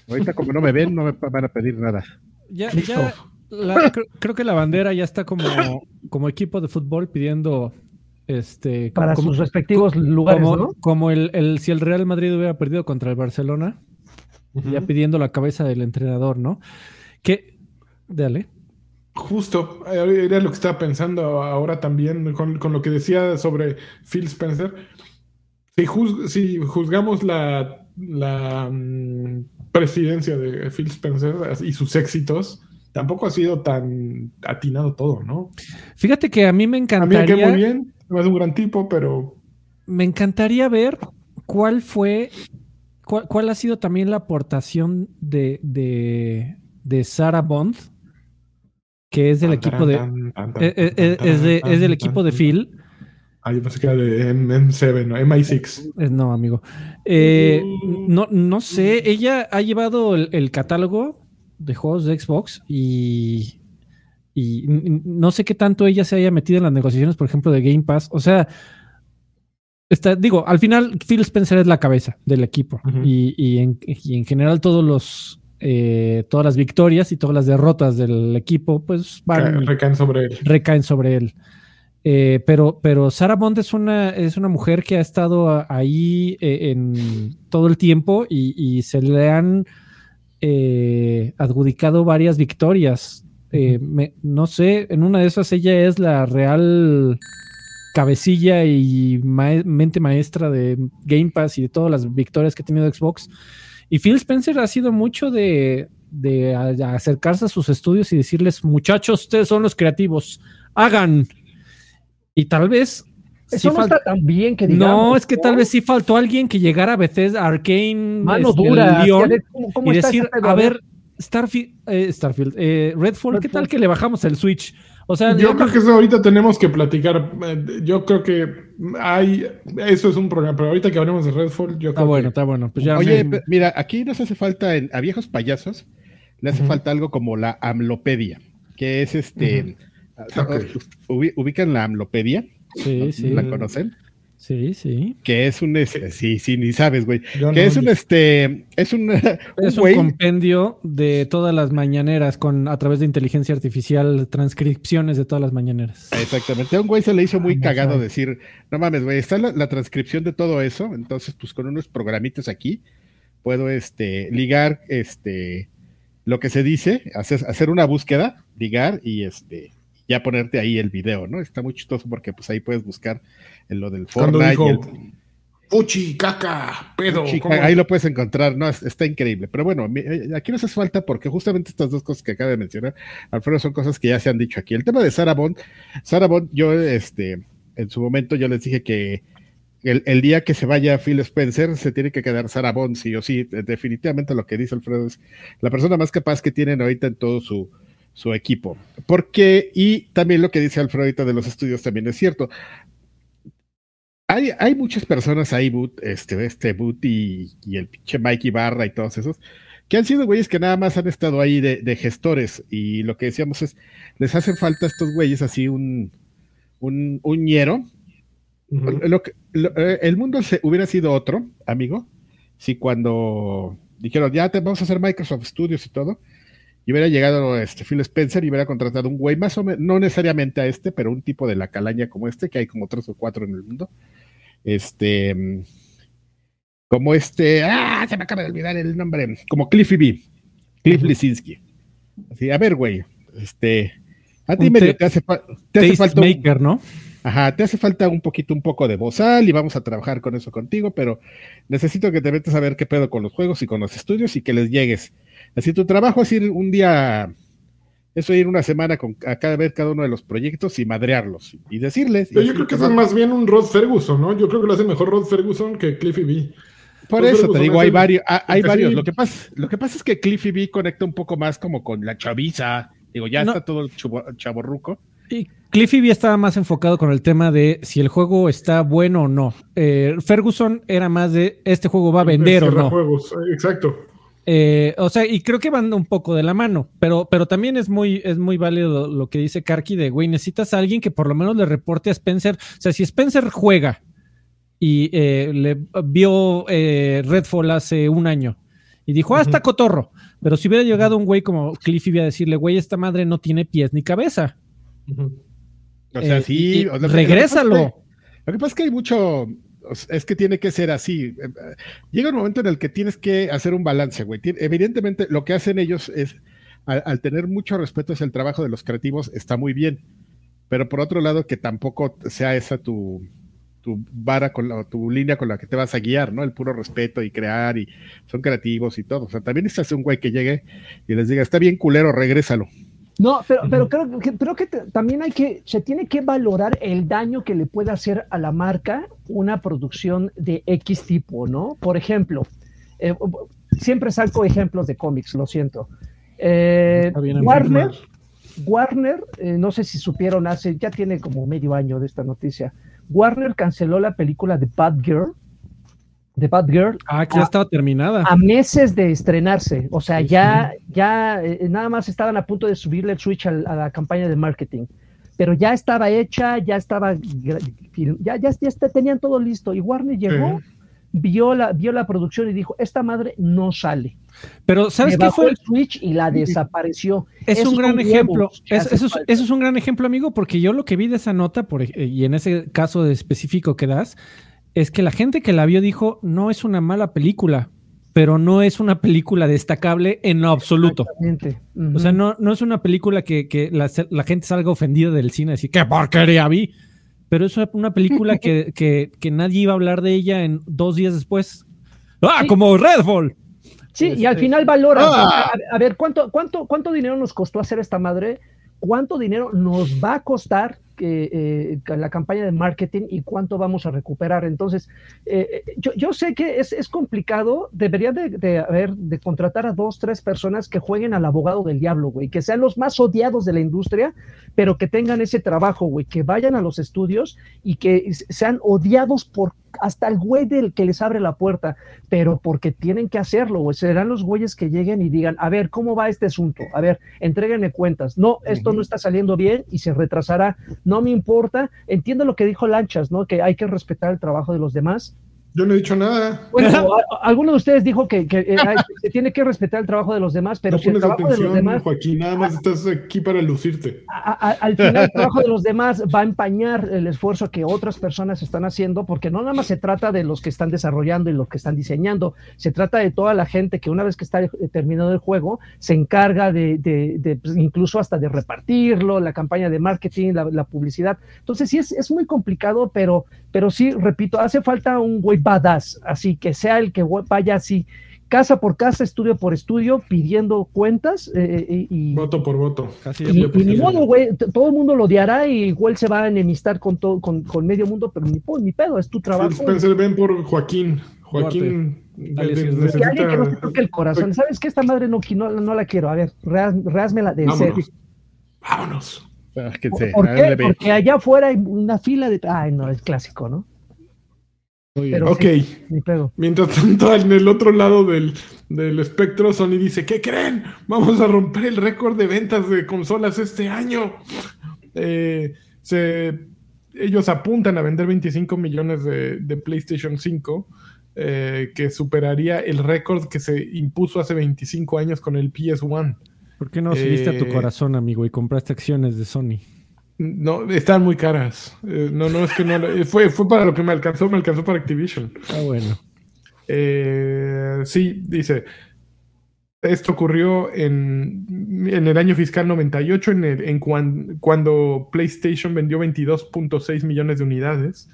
Ahorita como no me ven, no me van a pedir nada. Ya, ya la- creo, creo que la bandera ya está como, como equipo de fútbol pidiendo este Para como, sus respectivos lugares, como, ¿no? como el, el- si el Real Madrid hubiera perdido contra el Barcelona, Ya pidiendo la cabeza del entrenador, ¿no? Que, dale. Justo, era lo que estaba pensando ahora también con, con lo que decía sobre Phil Spencer. Si, juz- si juzgamos la, la mm, presidencia de Phil Spencer y sus éxitos, tampoco ha sido tan atinado todo, ¿no? Fíjate que a mí me A mí me quedó muy encantaría, bien, es un gran tipo, pero me encantaría ver cuál fue, cuál, cuál ha sido también la aportación de, de, de Sarah Bond, que es del equipo de, es, de- tan, es del equipo de. Phil. Ah, yo pensé que era de M- M7, ¿no? MI6. Eh, No, amigo. Eh, no, no sé, ella ha llevado el, el catálogo de juegos de Xbox y, y no sé qué tanto ella se haya metido en las negociaciones, por ejemplo, de Game Pass. O sea, está, digo, al final Phil Spencer es la cabeza del equipo y, y en, y en general todos los... eh, todas las victorias y todas las derrotas del equipo, pues van, Recaen sobre él. recaen sobre él. Eh, pero, pero Sarah Bond es una, es una mujer que ha estado ahí eh, en todo el tiempo y, y se le han eh, adjudicado varias victorias. Me- no sé, en una de esas ella es la real cabecilla y mente maestra de Game Pass y de todas las victorias que ha tenido Xbox. Y Phil Spencer ha sido mucho de, de a- a acercarse a sus estudios y decirles, muchachos, ustedes son los creativos, hagan. Y tal vez... Eso sí no fal- está tan bien que digamos. no, es que tal vez sí faltó alguien que llegara a Bethesda, Arkane, Mano este, dura. Leon, así, a ver, ¿cómo- cómo y decir, a ver, Starfield, eh, Starfield eh, Redfall, ¿qué tal que le bajamos el Switch? O sea, Yo creo que eso ahorita tenemos que platicar. Eh, Yo creo que hay. Eso es un programa, pero ahorita que hablemos de Redfall, yo está creo bueno, que. está bueno. Pues ya Oye, me- mira, aquí nos hace falta en- a viejos payasos, le hace falta algo como la amlopedia, que es este. Ok. ubi- ¿Ubican la amlopedia? sí, sí, ¿La conocen? Sí, sí. Que es un. este, sí, sí, ni sabes, güey. yo Que no- es un este. Es un. [laughs] Es un compendio de todas las mañaneras con a través de inteligencia artificial, transcripciones de todas las mañaneras. Exactamente. A un güey se le hizo muy Ah, cagado decir, no mames, güey, está la, la transcripción de todo eso, entonces pues con unos programitas aquí puedo este ligar este lo que se dice, hacer, hacer una búsqueda, ligar y este ya ponerte ahí el video, ¿no? Está muy chistoso porque pues ahí puedes buscar en lo del Fortnite. dijo, y el- Puchi, caca, pedo. Ahí lo puedes encontrar, no, Es- está increíble. Pero bueno, mi- eh, aquí no hace falta porque justamente estas dos cosas que acaba de mencionar, Alfredo, son cosas que ya se han dicho aquí. El tema de Sarah Bond, Sarah Bond, yo, este, en su momento yo les dije que el, el día que se vaya Phil Spencer se tiene que quedar Sarah Bond, sí o sí. Eh, Definitivamente lo que dice Alfredo es la persona más capaz que tienen ahorita en todo su, su equipo. Porque, y también lo que dice Alfredo ahorita de los estudios también es cierto. Hay, hay muchas personas ahí, Boot, este, este Boot y, y el pinche Mikey Barra y todos esos, que han sido güeyes que nada más han estado ahí de, de gestores. Y lo que decíamos es, les hacen falta a estos güeyes así un, un, un ñero. Lo que- lo- eh, el mundo se, hubiera sido otro, amigo, si cuando dijeron, ya te vamos a hacer Microsoft Studios y todo, y hubiera llegado este Phil Spencer y hubiera contratado un güey, más o menos, no necesariamente a este, pero un tipo de la calaña como este, que hay como tres o cuatro en el mundo. Este, mm, como este, ah, se me acaba de olvidar el nombre, como Cliffy B, Cliff Lisinski. Así, a ver, güey, este, a ti Un medio te- hace, te hace falta un- Tastemaker, ¿no? Ajá, te hace falta un poquito, un poco de bozal y vamos a trabajar con eso contigo, pero necesito que te metas a ver qué pedo con los juegos y con los estudios y que les llegues. Así tu trabajo es ir un día, eso ir una semana con, a cada ver cada uno de los proyectos y madrearlos y decirles. y Pero yo creo que es más bien un Rod Ferguson, ¿no? Yo creo que lo hace mejor Rod Ferguson que Cliffy B. Por Rod eso te digo, hay el- varios, ah, hay varios. sí- Lo que pasa, lo que pasa es que Cliffy B conecta un poco más como con la chaviza. Digo, ya No. está todo el chavorruco. Y Cliffy B estaba más enfocado con el tema de si el juego está bueno o no. Eh, Ferguson era más de este juego va a vender o no. Juegos, exacto. Eh, o sea, y creo que van un poco de la mano, pero, pero también es muy, es muy válido lo que dice Karki de, güey, necesitas a alguien que por lo menos le reporte a Spencer. O sea, si Spencer juega y eh, le vio eh, Redfall hace un año y dijo, ah, está cotorro. Pero si hubiera llegado un güey como Cliffy B a decirle, güey, esta madre no tiene pies ni cabeza. O sea, Eh, sí. y- o sea, regrésalo. Lo que pasa es que hay mucho. Es que tiene que ser así. Eh, eh, Llega un momento en el que tienes que hacer un balance, güey. Evidentemente, lo que hacen ellos es, al, al tener mucho respeto hacia el trabajo de los creativos, está muy bien. Pero por otro lado, que tampoco sea esa tu, tu vara, con la, tu línea con la que te vas a guiar, ¿no? El puro respeto y crear y son creativos y todo. O sea, también necesitas un güey que llegue y les diga, está bien culero, regrésalo. No, pero, pero creo que, creo que también hay que, se tiene que valorar el daño que le puede hacer a la marca una producción de X tipo, ¿no? Por ejemplo, eh, siempre saco ejemplos de cómics, lo siento. Eh, Warner, Warner, eh, no sé si supieron hace, ya tiene como medio año de esta noticia. Warner canceló la película de Bad Girl, de Bad Girl, Ah, que ya estaba terminada. a meses de estrenarse. O sea, Sí, ya, ya eh, nada más estaban a punto de subirle el switch al- a, la campaña de marketing. Pero ya estaba hecha, ya estaba, ya, ya, ya está- tenían todo listo. Y Warner llegó, vio, la, vio la producción y dijo, esta madre no sale. Pero ¿sabes qué fue? el switch y la desapareció. Es Esos un gran ejemplo. Es- eso, es, eso es un gran ejemplo, amigo, porque yo lo que vi de esa nota, por, y en ese caso específico que das, es que la gente que la vio dijo, no es una mala película, pero no es una película destacable en lo absoluto. Exactamente. O sea, no, no es una película que, que la, la gente salga ofendida del cine y decir, ¡qué porquería vi! Pero es una película que, [laughs] que, que nadie iba a hablar de ella en dos días después. ¡Ah, Sí. como Redfall! Sí, y al final valora. Ah. A, a ver, ¿cuánto, cuánto, ¿cuánto dinero nos costó hacer esta madre? ¿Cuánto dinero nos va a costar eh, la campaña de marketing y cuánto vamos a recuperar? Entonces, eh, eh, yo, yo sé que es, es complicado. Debería de, de haber, de contratar a dos, tres personas que jueguen al abogado del diablo, güey, que sean los más odiados de la industria, pero que tengan ese trabajo, güey, que vayan a los estudios y que sean odiados por hasta el güey del que les abre la puerta pero porque tienen que hacerlo, güey. Serán los güeyes que lleguen y digan, a ver, ¿cómo va este asunto? A ver, entréguenme cuentas. No, esto no está saliendo bien y se retrasará. No me importa. Entiendo lo que dijo Lanchas, ¿no? Que hay que respetar el trabajo de los demás. Yo no he dicho nada. Bueno, a- a- alguno de ustedes dijo que, que, eh, se tiene que respetar el trabajo de los demás, pero no si el trabajo de los atención, demás, Joaquín, nada más estás aquí para lucirte. a- a- al final el trabajo de los demás va a empañar el esfuerzo que otras personas están haciendo, porque no nada más se trata de los que están desarrollando y los que están diseñando, se trata de toda la gente que una vez que está eh, terminado el juego, se encarga de, de- de, pues, incluso hasta de repartirlo, la campaña de marketing, la, la publicidad. Entonces sí es, es muy complicado, pero, pero sí, repito, hace falta un güey badass, así que sea el que vaya así, casa por casa, estudio por estudio, pidiendo cuentas eh, eh, y, Voto por voto. Casi y, es- y ni modo, güey, todo el mundo lo odiará y igual se va a enemistar con todo, con, con medio mundo, pero ni, ni pedo, es tu trabajo. Spencer, ven por Joaquín. Joaquín Dale, de- sí, de- es Que necesita- alguien que no toque el corazón. ¿Sabes qué? Esta madre no, no, no la quiero. A ver, reázmela de serio. Vámonos. Vámonos. Ah, que ¿Por, por qué? Porque allá afuera hay una fila de. Ay, no, es clásico, ¿no? Pero Ok. sí. Mientras tanto, en el otro lado del, del espectro, Sony dice, ¿qué creen? Vamos a romper el récord de ventas de consolas este año. Eh, se- ellos apuntan a vender 25 millones de, de PlayStation 5, eh, que superaría el récord que se impuso hace 25 años con el PS1. ¿Por qué no seguiste a tu Eh, corazón, amigo, y compraste acciones de Sony? No, están muy caras. Eh, no, no, es que no. eh, Fue, fue para lo que me alcanzó, me alcanzó para Activision. Ah, bueno. Eh, sí, dice. Esto ocurrió en, en el año fiscal 98, en el- en cuan- cuando PlayStation vendió 22.6 millones de unidades.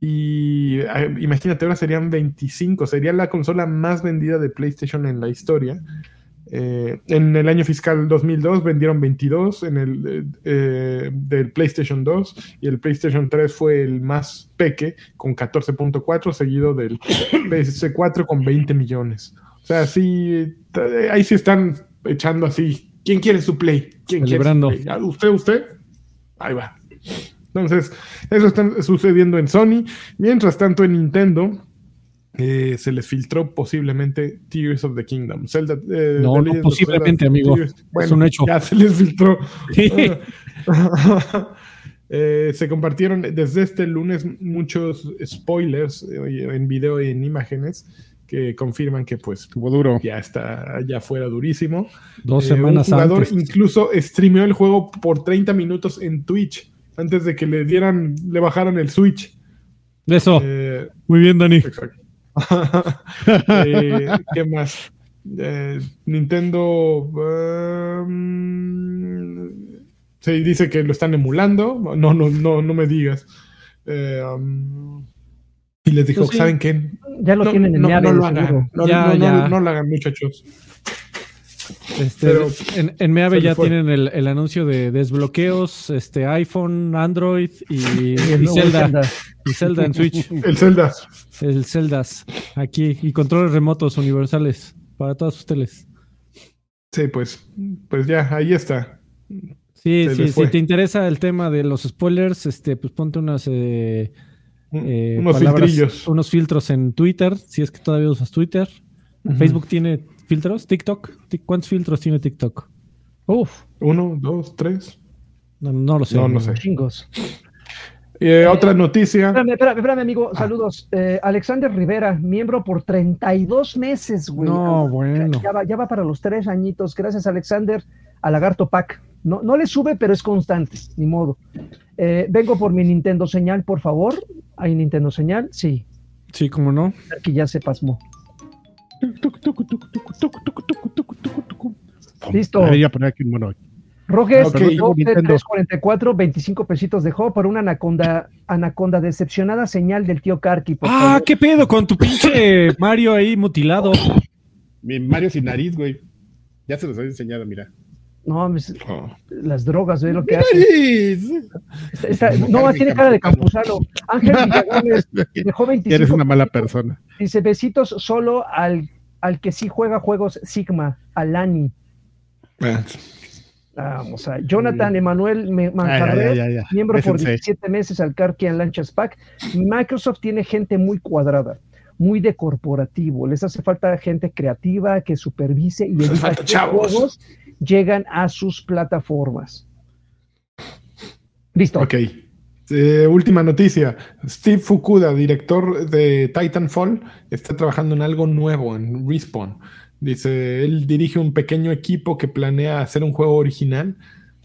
Y ah, imagínate, ahora serían 25. Sería la consola más vendida de PlayStation en la historia. Eh, en el año fiscal 2002 vendieron 22 en el eh, eh, del PlayStation 2 y el PlayStation 3 fue el más peque con 14.4 seguido del [coughs] PS4 con 20 millones. O sea, sí, ahí se están echando así. ¿Quién quiere su play? ¿Quién Celebrando. quiere su play? Ah, ¿Usted, usted? Ahí va. Entonces, eso está sucediendo en Sony. Mientras tanto, en Nintendo eh, se les filtró posiblemente Tears of the Kingdom. Zelda, eh, No, no posiblemente, Zelda amigo. Tears- Es un hecho. Ya se les filtró. [laughs] Eh, se compartieron desde este lunes muchos spoilers eh, en video y en imágenes que confirman que pues Estuvo duro. ya está ya fuera durísimo. Dos semanas un jugador antes. incluso streameó el juego por 30 minutos en Twitch antes de que le dieran, le bajaran el Switch. Eso. Muy bien, Dani. exacto. [laughs] Eh, ¿Qué más? Eh, Nintendo um, se dice que lo están emulando. No, no, no, no me digas. Eh, um, y les dijo, Pues sí. ¿saben qué? Ya lo no, tienen en no, no lo hagan. No, Ya, no, no, ya. no lo hagan, muchachos. Este, Pero en, en Meave ya tienen el, el anuncio de desbloqueos, este iPhone, Android y, [laughs] Zelda, Zelda. y Zelda en Switch, [laughs] El Zelda. el Zeldas aquí y controles remotos universales para todas sus teles. Sí, pues, pues ya, ahí está. Sí, sí, si te interesa el tema de los spoilers, este, pues ponte unas eh, eh, Unos palabras- filtrillos. unos filtros en Twitter, si es que todavía usas Twitter. Facebook tiene filtros, TikTok, Ti- ¿cuántos filtros tiene TikTok? Uf, Uno, dos, tres. No, no lo sé. No, no sé. chingos. Eh, otra noticia. Espérame, espérame, espérame, amigo. Ah. Saludos. Eh, Alexander Rivera, miembro por 32 meses, güey. No, bueno. Ya va, ya va para los tres añitos. Gracias, Alexander, a Lagarto Pack. No, no le sube, pero es constante, ni modo. Eh, vengo por mi Nintendo señal, por favor. ¿Hay Nintendo señal? Sí. Sí, cómo no. Aquí ya se pasmó. Listo. A ver, voy a poner aquí un mono. Roges, Ok. Tengo Nintendo. 344, 25 pesitos dejó por una anaconda, anaconda decepcionada señal del tío Karki. por Ah, favor. ¿qué pedo con tu pinche Mario ahí mutilado? Mi Mario sin nariz, güey. Ya se los había enseñado, mira. No, Oh. las drogas, ve lo que hace. Está- está- no, tiene cara de campusano. Ángel Villagómez [laughs] dejó 25. Eres una mala persona. Dice besitos solo al, al que sí juega juegos Sigma, a Lani. Ah, Vamos a Jonathan Emanuel Manjarres, miembro por Bésense. 17 meses al Karkian Lanchas Pack. Microsoft tiene gente muy cuadrada, muy de corporativo. Les hace falta gente creativa que supervise y chavos. juegos llegan a sus plataformas. Listo. ok. Eh, última noticia. Steve Fukuda, director de Titanfall, está trabajando en algo nuevo en Respawn. Dice, él dirige un pequeño equipo que planea hacer un juego original.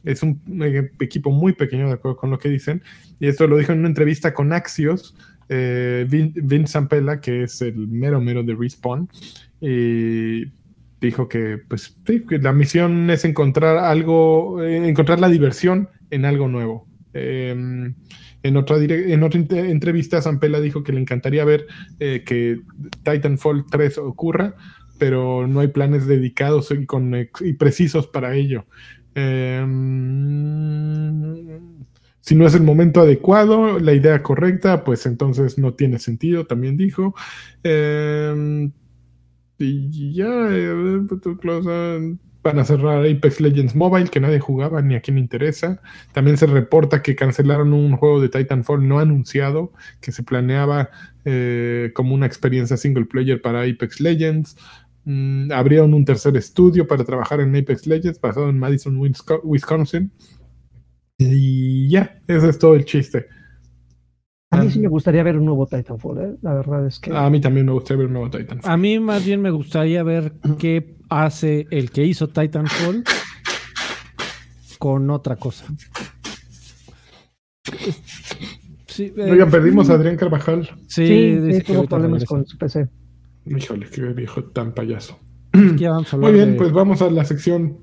Es un eh, equipo muy pequeño, de acuerdo con lo que dicen. Y esto lo dijo en una entrevista con Axios, eh, Vin- Vince Zampella, que es el mero mero de Respawn. Y dijo que, pues, sí, la misión es encontrar algo, eh, encontrar la diversión en algo nuevo. Eh, en otra, en otra entrevista, Zampella dijo que le encantaría ver eh, que Titanfall 3 ocurra, pero no hay planes dedicados y, con, y precisos para ello. Eh, si no es el momento adecuado, la idea correcta, pues entonces no tiene sentido, también dijo. Eh, y ya, eh, close, van a cerrar Apex Legends Mobile, que nadie jugaba ni a quién le interesa. También se reporta que cancelaron un juego de Titanfall no anunciado, que se planeaba eh, como una experiencia single player para Apex Legends. Mm, abrieron un tercer estudio para trabajar en Apex Legends, basado en Madison, Wisco- Wisconsin. Y ya, ese es todo el chiste. A mí sí me gustaría ver un nuevo Titanfall, ¿eh? La verdad es que. A mí también me gustaría ver un nuevo Titanfall. A mí más bien me gustaría ver qué hace el que hizo Titanfall con otra cosa. Sí, eh, Oigan, perdimos a Adrián Carvajal. sí, sí, tuvo problemas regresa. con su PC. Híjole, qué viejo tan payaso. Ya vamos a Muy bien, de- pues vamos a la sección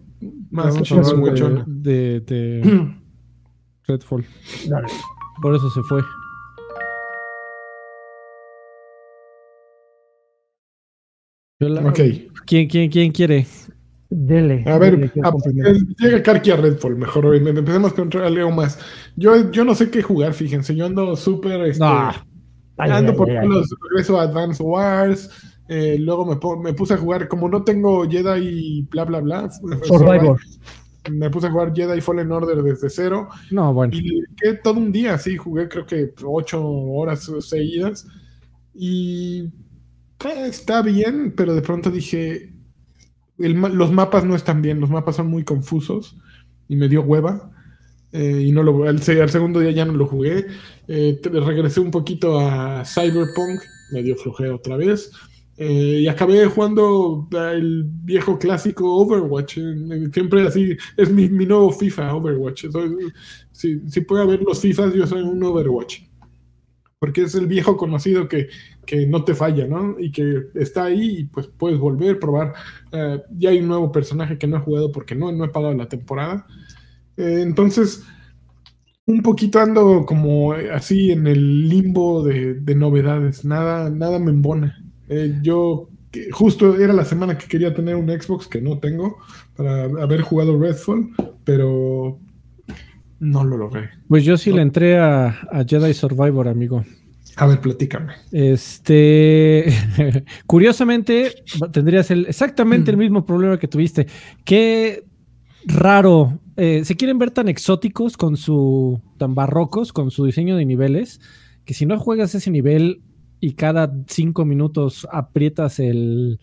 más de, de- de [clears throat] Redfall. Dale. Por eso se fue. La- Ok. ¿Quién, quién, quién quiere? Dele. A ver, a- llega Karki a Redfall, mejor obviamente. Empecemos con algo más. Yo, yo no sé qué jugar, fíjense. Yo ando súper. Este, Ay, ando ay, por ay, ay. los regreso a Advance Wars. eh, luego me, puse a jugar, como no tengo Jedi y bla bla bla. Survivor. Me puse a jugar Jedi Fallen Order desde cero. no, bueno. Y dediqué todo un día, sí, jugué creo que ocho horas seguidas. Y está bien, pero de pronto dije, los mapas no están bien, los mapas son muy confusos y me dio hueva. eh, y no lo al, al segundo día ya no lo jugué. Eh, regresé un poquito a Cyberpunk, me dio flojera otra vez. eh, y acabé jugando el viejo clásico Overwatch. siempre así, es mi, nuevo FIFA, Overwatch. Si, si puede haber los FIFAs, yo soy un Overwatch. Porque es el viejo conocido que, que no te falla, ¿no? Y que está ahí y pues puedes volver, probar. Eh, ya hay un nuevo personaje que no he jugado porque no, no he pagado la temporada. Eh, entonces, un poquito ando como eh, así en el limbo de, de novedades. Nada, nada me embona. Eh, yo que justo era la semana que quería tener un Xbox que no tengo para haber jugado Redfall, pero no lo logré. Pues yo sí le entré a, a Jedi Survivor, amigo. A ver, platícame. Este, [laughs] curiosamente, tendrías el, exactamente el mismo problema que tuviste. Qué raro. eh, se quieren ver tan exóticos con su, tan barrocos con su diseño de niveles, que si no juegas ese nivel y cada cinco minutos aprietas el,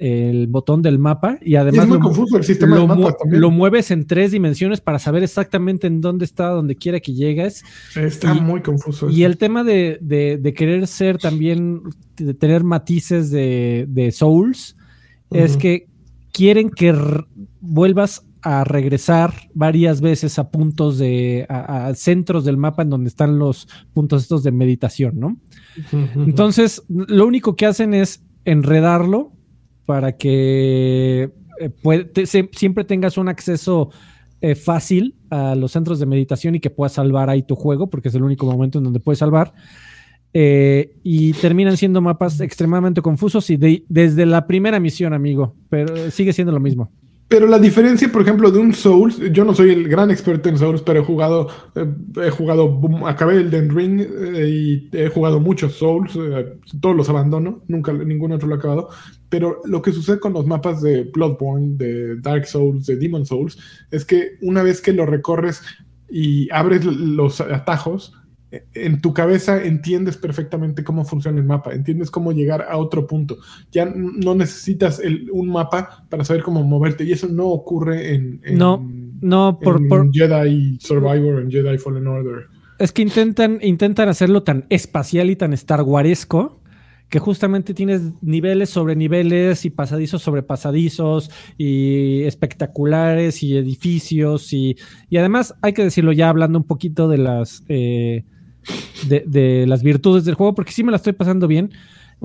el botón del mapa y Y además es muy lo, confuso el sistema lo también. mueves en tres dimensiones para saber exactamente en dónde está, donde quiera que llegues. Está y- muy confuso. Y el tema de, de- de querer ser también, de tener matices de, de Souls, es que quieren que vuelvas a regresar varias veces a puntos de, a, a centros del mapa en donde están los puntos estos de meditación, ¿no? Entonces, lo único que hacen es enredarlo para que eh, siempre tengas un acceso eh, fácil a los centros de meditación y que puedas salvar ahí tu juego, porque es el único momento en donde puedes salvar. Eh, y terminan siendo mapas extremadamente confusos y de- desde la primera misión, amigo, pero sigue siendo lo mismo. Pero la diferencia, por ejemplo, de un Souls, yo no soy el gran experto en Souls, pero he jugado, eh, he jugado, acabé el Den Ring y he jugado muchos Souls, todos los abandono, nunca ningún otro lo he acabado. Pero lo que sucede con los mapas de Bloodborne, de Dark Souls, de Demon Souls, es que una vez que lo recorres y abres los atajos, en tu cabeza entiendes perfectamente cómo funciona el mapa, entiendes cómo llegar a otro punto. Ya no necesitas el- un mapa para saber cómo moverte y eso no ocurre en, en- No, No, por, en por- Jedi Survivor, en Jedi Fallen Order. es que intentan, intentan hacerlo tan espacial y tan Star Waresco que justamente tienes niveles sobre niveles y pasadizos sobre pasadizos y espectaculares y edificios y, y además hay que decirlo ya hablando un poquito de las eh, de, de, las virtudes del juego porque sí me la estoy pasando bien.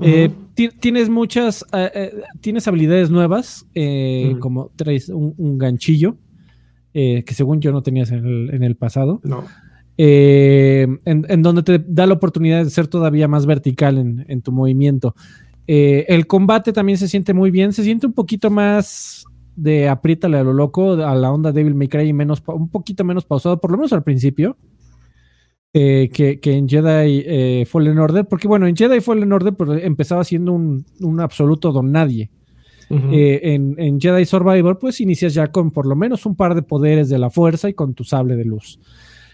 Eh, tienes muchas, eh, eh, tienes habilidades nuevas, uh como traes un, un ganchillo, que según yo no tenías en el, en el pasado. No. En, en, donde te da la oportunidad de ser todavía más vertical en, en tu movimiento. el combate también se siente muy bien, se siente un poquito más de apriétale a lo loco, a la onda Devil May Cry, menos, un poquito menos pausado, por lo menos al principio. Eh, que, que, en Jedi eh, Fallen Order, porque bueno, en Jedi Fallen Order pues, empezaba siendo un, un, absoluto don nadie. Uh -huh. eh, en, en, Jedi Survivor, pues inicias ya con por lo menos un par de poderes de la fuerza y con tu sable de luz.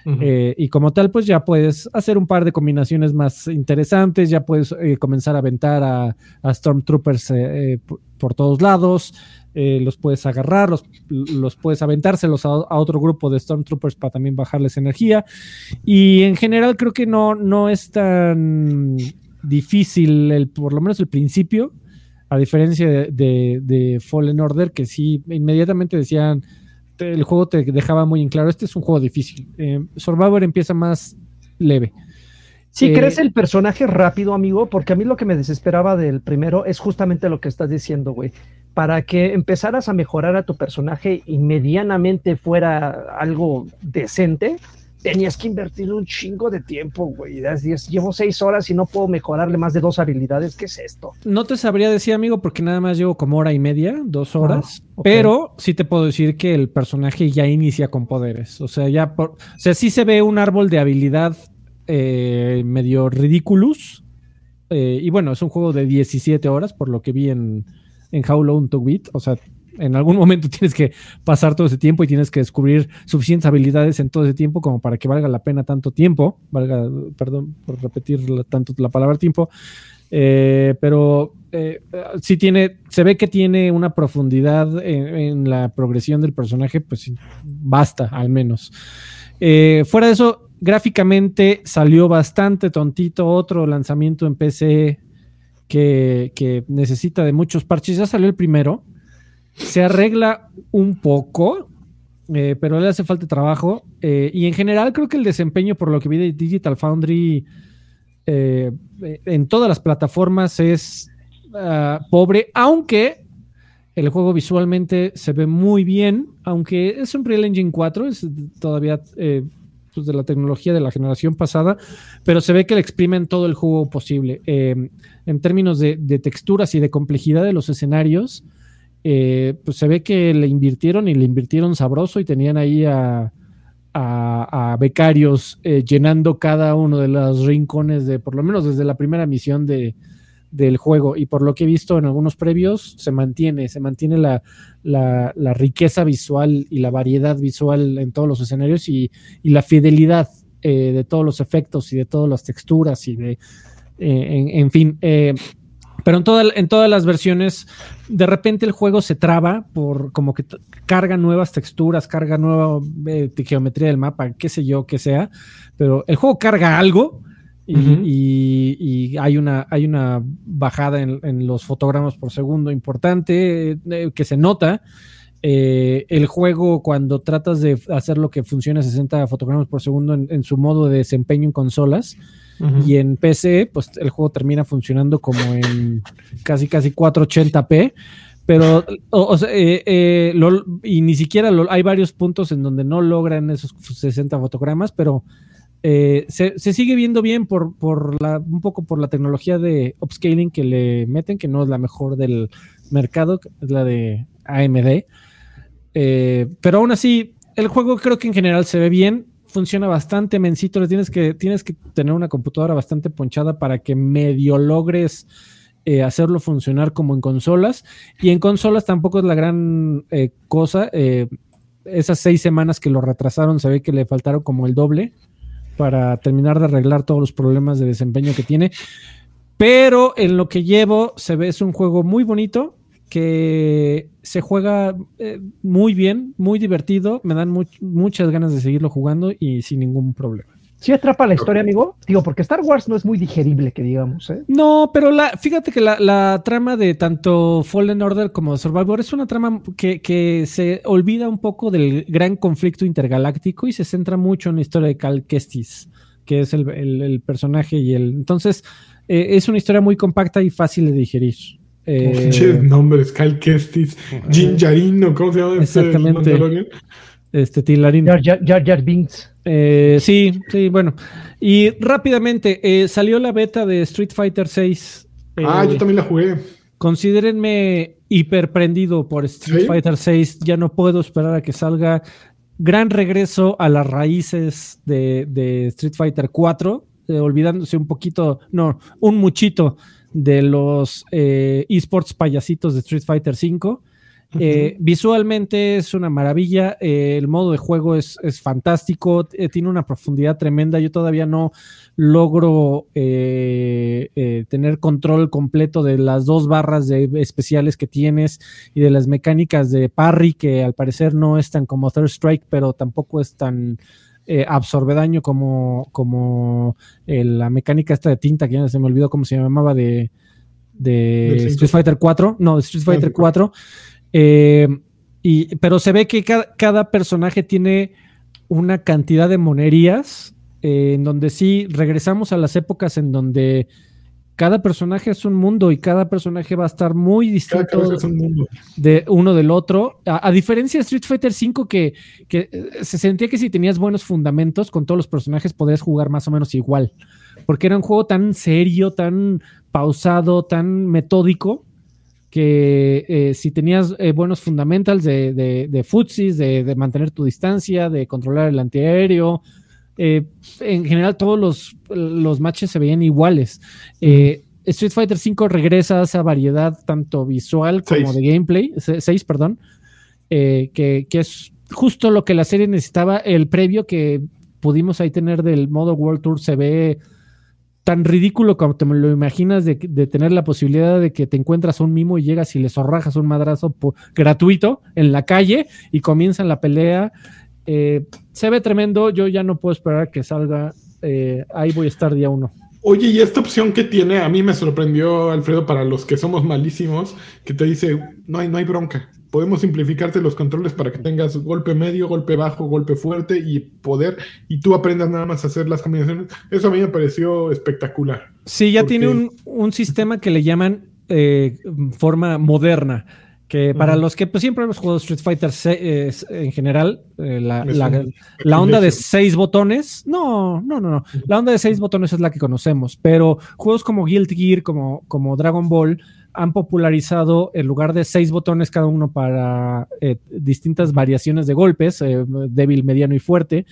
Uh -huh. y como tal, pues ya puedes hacer un par de combinaciones más interesantes, ya puedes eh, comenzar a aventar a, Stormtroopers eh, por, por todos lados. Eh, los puedes agarrar, los, los puedes aventárselos a, a, otro grupo de Stormtroopers para también bajarles energía. Y en general creo que no, no es tan difícil, el, por lo menos el principio, a diferencia de, de, de, Fallen Order, que sí, inmediatamente decían, el juego te dejaba muy en claro, este es un juego difícil. Eh, Survivor empieza más leve. Sí, eh, crece el personaje rápido, amigo, porque a mí lo que me desesperaba del primero es justamente lo que estás diciendo, güey. Para que empezaras a mejorar a tu personaje y medianamente fuera algo decente, tenías que invertir un chingo de tiempo, güey. Llevo seis horas y no puedo mejorarle más de dos habilidades. ¿Qué es esto? No te sabría decir, amigo, porque nada más llevo como hora y media, dos horas. Ah, okay. Pero sí te puedo decir que el personaje ya inicia con poderes. O sea, ya por, o sea, sí se ve un árbol de habilidad eh, medio ridículos. Eh, y bueno, es un juego de 17 horas, por lo que vi en, en How Long to Beat. O sea, en algún momento [laughs] tienes que pasar todo ese tiempo y tienes que descubrir suficientes habilidades en todo ese tiempo como para que valga la pena tanto tiempo. Valga, perdón por repetir tanto la palabra tiempo. Eh, pero eh, sí tiene, se ve que tiene una profundidad en, en, la progresión del personaje, pues basta, al menos. Eh, fuera de eso, gráficamente salió bastante tontito. Otro lanzamiento en PC que, que, necesita de muchos parches. Ya salió el primero. Se arregla un poco, eh, pero le hace falta trabajo. Eh, y en general, creo que el desempeño, por lo que vi de Digital Foundry eh, en todas las plataformas, es uh, pobre, aunque el juego visualmente se ve muy bien, aunque es un Real Engine 4, es todavía pues de la tecnología de la generación pasada, pero se ve que le exprimen todo el juego posible. En términos de, texturas y de complejidad de los escenarios, eh, pues se ve que le invirtieron y le invirtieron sabroso y tenían ahí a, a, becarios eh, llenando cada uno de los rincones de, por lo menos desde la primera misión de, del juego. Y por lo que he visto en algunos previos se mantiene, se mantiene la, la, la riqueza visual y la variedad visual en todos los escenarios y, y la fidelidad eh, de todos los efectos y de todas las texturas y de, eh, en, en, fin, eh, pero en, toda, en todas las versiones de repente el juego se traba por como que carga nuevas texturas, carga nueva eh, geometría del mapa, qué sé yo, qué sea, pero el juego carga algo y, uh -huh. y, y, hay, una, hay una bajada en, en, los fotogramas por segundo importante eh, que se nota. Eh, el juego, cuando tratas de hacer lo que funciona a 60 fotogramas por segundo en, en, su modo de desempeño en consolas y en PC, pues el juego termina funcionando como en casi casi 480p. Pero, o, sea, eh, eh, y ni siquiera hay varios puntos en donde no logran esos 60 fotogramas, pero eh, se, se, sigue viendo bien por, por la, un poco por la tecnología de upscaling que le meten, que no es la mejor del mercado, es la de AMD. Eh, pero aún así, el juego creo que en general se ve bien, funciona bastante mencito, le tienes que, tienes que tener una computadora bastante ponchada para que medio logres eh, hacerlo funcionar como en consolas. Y en consolas tampoco es la gran eh, cosa. esas seis semanas que lo retrasaron, se ve que le faltaron como el doble para terminar de arreglar todos los problemas de desempeño que tiene. Pero en lo que llevo, se ve, es un juego muy bonito, que se juega eh, muy bien, muy divertido, me dan much, muchas ganas de seguirlo jugando y sin ningún problema. ¿Sí atrapa la historia, amigo? Digo, porque Star Wars no es muy digerible, que digamos, ¿eh? No, pero la, fíjate que la, la trama de tanto Fallen Order como Survivor es una trama que, que, se olvida un poco del gran conflicto intergaláctico y se centra mucho en la historia de Cal Kestis, que es el, el, el personaje y el... Entonces, eh, es una historia muy compacta y fácil de digerir. Eh, nombres, Cal Kestis, Jin Jarino, ¿cómo se llama? Exactamente. Este Tilarín. Jar Jar, Jar, Jar Binks. Eh, sí, sí, bueno. Y rápidamente, eh, salió la beta de Street Fighter 6. Eh, ah, yo también la jugué. Considérenme hiperprendido por Street ¿Sí? Fighter 6. Ya no puedo esperar a que salga. Gran regreso a las raíces de, de Street Fighter 4, eh, olvidándose un poquito, no, un muchito de los eh, esports payasitos de Street Fighter 5. Eh, visualmente es una maravilla, eh, el modo de juego es, es fantástico, eh, tiene una profundidad tremenda, yo todavía no logro tener control completo de las dos barras de especiales que tienes y de las mecánicas de parry que al parecer no es tan como Third Strike, pero tampoco es tan... absorbe daño como, como la mecánica esta de tinta que ya se me olvidó cómo se llamaba de, de Street Fighter 4, no, de Street Fighter 4. Eh, y, pero se ve que cada, cada, personaje tiene una cantidad de monerías, eh, en donde sí regresamos a las épocas en donde cada personaje es un mundo y cada personaje va a estar muy distinto de uno del otro. A, a, diferencia de Street Fighter V, que, que se sentía que si tenías buenos fundamentos con todos los personajes podías jugar más o menos igual, porque era un juego tan serio, tan pausado, tan metódico, que eh, si tenías eh, buenos fundamentals de, de, de futsis, de, de, mantener tu distancia, de controlar el antiaéreo, eh, en general todos los, los, matches se veían iguales. -huh. Street Fighter V regresa a esa variedad tanto visual como seis. de gameplay, 6, perdón, que, que, es justo lo que la serie necesitaba. El previo que pudimos ahí tener del modo World Tour se ve tan ridículo como te lo imaginas de, de, tener la posibilidad de que te encuentras un mimo y llegas y le zorrajas un madrazo gratuito en la calle y comienza la pelea. Eh, se ve tremendo, yo ya no puedo esperar que salga. Eh, ahí voy a estar día uno. Oye, y esta opción que tiene, a mí me sorprendió, Alfredo, para los que somos malísimos, que te dice, no hay, no hay bronca. Podemos simplificarte los controles para que tengas golpe medio, golpe bajo, golpe fuerte y poder, y tú aprendas nada más a hacer las combinaciones. Eso a mí me pareció espectacular. Sí, ya porque... tiene un, un, sistema que le llaman eh, forma moderna que para uh -huh. los que pues, siempre hemos jugado Street Fighter eh, en general, eh, la, la, la, onda de seis botones, no, no, no, no, la onda de seis botones es la que conocemos, pero juegos como Guilty Gear, como, como Dragon Ball, han popularizado en lugar de seis botones cada uno para eh, distintas variaciones de golpes, eh, débil, mediano y fuerte,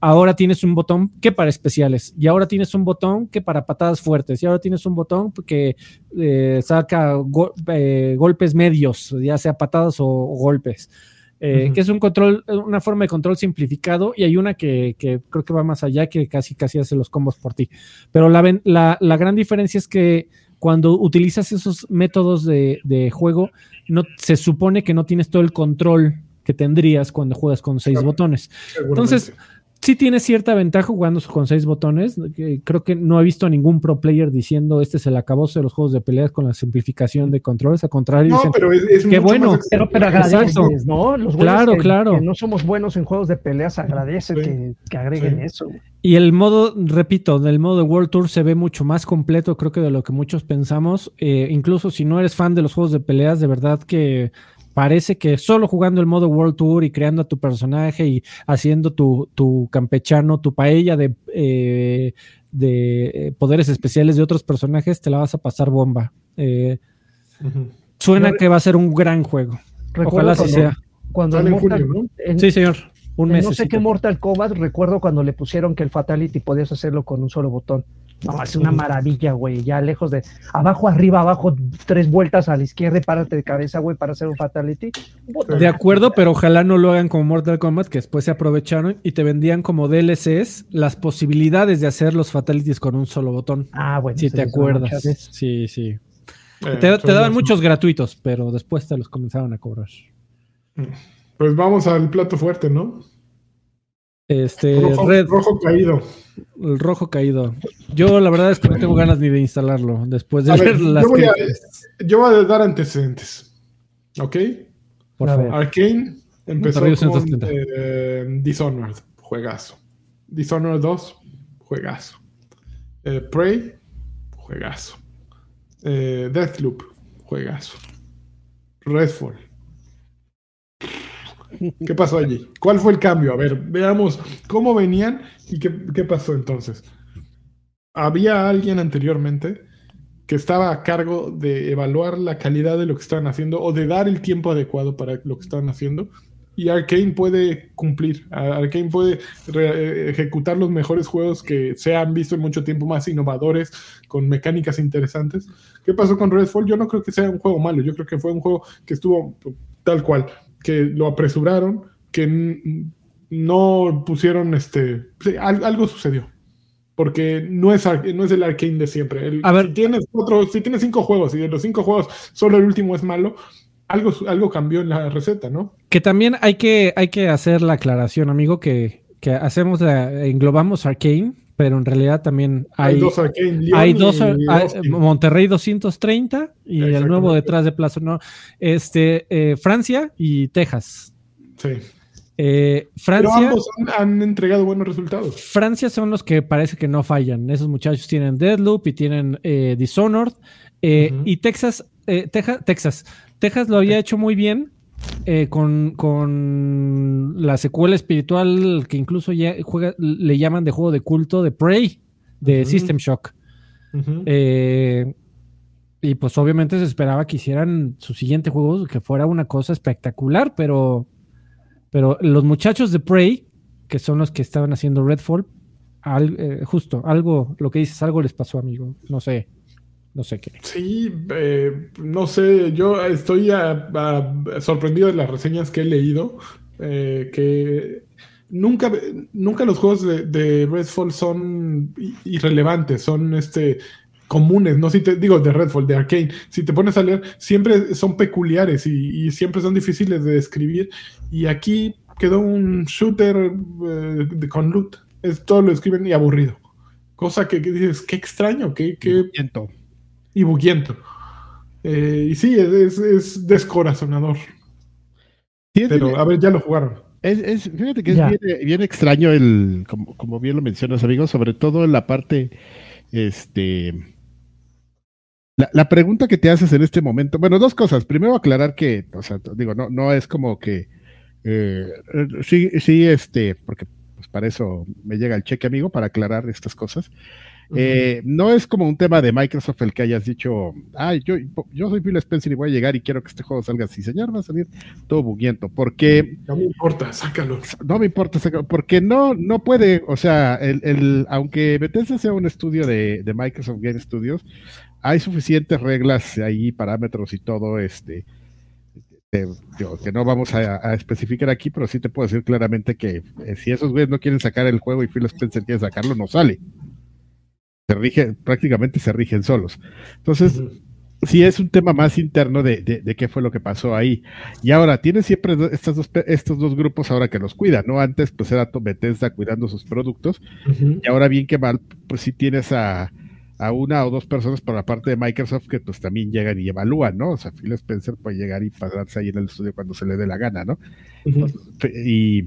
ahora tienes un botón que para especiales, y ahora tienes un botón que para patadas fuertes, y ahora tienes un botón que eh, saca go eh, golpes medios, ya sea patadas o, o golpes. Eh, uh -huh. que es un control, una forma de control simplificado, y hay una que, que, creo que va más allá, que casi casi hace los combos por ti. Pero la, la, la gran diferencia es que cuando utilizas esos métodos de, de juego, no, se supone que no tienes todo el control que tendrías cuando juegas con seis claro. botones. Entonces, sí tiene cierta ventaja jugando con seis botones. Creo que no he visto a ningún pro player diciendo este es el acabose de los juegos de peleas con la simplificación de controles. Al contrario, no, dicen, pero es, es qué bueno. Pero, pero agradeces, ¿no? Los claro, que, claro. Que no somos buenos en juegos de peleas, agradece sí. que, que, agreguen sí. eso. Y el modo, repito, del modo de World Tour se ve mucho más completo, creo que de lo que muchos pensamos. Eh, incluso si no eres fan de los juegos de peleas, de verdad que parece que solo jugando el modo World Tour y creando a tu personaje y haciendo tu, tu campechano, tu paella de, eh, de eh, poderes especiales de otros personajes, te la vas a pasar bomba. Eh, uh -huh. Suena Yo, que va a ser un gran juego. Ojalá así sea. Cuando en julio, ¿no? en, sí, señor. Un mes. No sé qué Mortal Kombat, recuerdo cuando le pusieron que el Fatality podías hacerlo con un solo botón. No, es una maravilla, güey. Ya lejos de abajo, arriba, abajo, tres vueltas a la izquierda y párate de cabeza, güey, para hacer un fatality. De acuerdo, pero ojalá no lo hagan como Mortal Kombat, que después se aprovecharon y te vendían como DLCs las posibilidades de hacer los fatalities con un solo botón. Ah, bueno. Si te acuerdas. Sí, sí. Eh, te, te daban muchos gratuitos, pero después te los comenzaban a cobrar. Pues vamos al plato fuerte, ¿no? Este, rojo, Red. rojo caído. El rojo caído. Yo la verdad es que no tengo ganas ni de instalarlo después de A ver ver, las yo, voy a, yo voy a dar antecedentes. ¿Ok? Por favor. Arkane empezó con 170. eh, Dishonored, juegazo. Dishonored 2, juegazo. Eh, Prey, juegazo. Eh, Deathloop, juegazo. Redfall. ¿Qué pasó allí? ¿Cuál fue el cambio? A ver, veamos cómo venían y qué, pasó entonces. Había alguien anteriormente que estaba a cargo de evaluar la calidad de lo que estaban haciendo o de dar el tiempo adecuado para lo que estaban haciendo. Y Arkane puede cumplir. Arkane puede ejecutar los mejores juegos que se han visto en mucho tiempo, más innovadores, con mecánicas interesantes. ¿Qué pasó con Redfall? Yo no creo que sea un juego malo. Yo creo que fue un juego que estuvo tal cual, que lo apresuraron, que no pusieron este. sí, algo sucedió. Porque no es, no es el Arkane de siempre. El- A ver. si, tienes cuatro, si tienes cinco juegos y de los cinco juegos solo el último es malo, algo, algo cambió en la receta, ¿no? Que también hay que, hay que hacer la aclaración, amigo, que, que hacemos la, englobamos Arcane, pero en realidad también Hay, hay, dos Arkane, Leon hay y dos, hay- Austin. Monterrey 230 y el nuevo detrás de Plaza, no, este, eh, Francia y Texas. Sí. Eh, Pero Francia, ambos han, han entregado buenos resultados. Francia son los que parece que no fallan. Esos muchachos tienen Deadloop y tienen eh, Dishonored. eh, Ujú. Y Texas, eh, Teja- Texas, Texas lo había hecho muy bien eh, con, con la secuela espiritual que incluso ya juega, le llaman de juego de culto de Prey, de. System Shock. Eh, y pues obviamente se esperaba que hicieran su siguiente juego que fuera una cosa espectacular, pero, pero los muchachos de Prey, que son los que estaban haciendo Redfall, al- eh, justo, algo, lo que dices, algo les pasó, amigo. No sé, no sé qué. Sí, eh, no sé, yo estoy sorprendido de las reseñas que he leído, eh, que nunca, nunca los juegos de, de Redfall son irrelevantes, son este comunes, no si te digo de Redfall, de Arcane, si te pones a leer, siempre son peculiares y, y siempre son difíciles de describir, y aquí quedó un shooter eh, con loot, es todo lo escriben y aburrido. Cosa que, que dices, qué extraño, qué, qué Siento. Y buguiento. Eh, y sí, es, es- es descorazonador. Sí, Pero a ver, ya lo jugaron. Es, es- fíjate que es bien, bien extraño el, como, como bien lo mencionas, amigos, sobre todo en la parte, este, la, la pregunta que te haces en este momento, bueno, dos cosas. Primero aclarar que, o sea, digo, no, no es como que, eh, sí, sí, este, porque pues para eso me llega el cheque, amigo, para aclarar estas cosas. Eh, no es como un tema de Microsoft el que hayas dicho, ay, yo, yo soy Phil Spencer y voy a llegar y quiero que este juego salga así, señor, va a salir todo buguiento, porque No me importa, sácalo. no me importa, porque no, no puede, o sea, el, el- aunque Bethesda sea un estudio de, de Microsoft Game Studios, hay suficientes reglas ahí, parámetros y todo, este, eh, digo, que no vamos a, a especificar aquí, pero sí te puedo decir claramente que eh, si esos güeyes no quieren sacar el juego y Phil Spencer quiere sacarlo, no sale. Se rige, prácticamente se rigen solos. Entonces, Ujú. sí es un tema más interno de, de- de qué fue lo que pasó ahí. Y ahora, tienes siempre estas dos, estos dos grupos ahora que los cuidan, ¿no? Antes, pues era Bethesda cuidando sus productos, y ahora bien que mal, pues sí tienes a, a una o dos personas por la parte de Microsoft que pues también llegan y evalúan, ¿no? O sea, Phil Spencer puede llegar y pasarse ahí en el estudio cuando se le dé la gana, ¿no? Ujú. Y,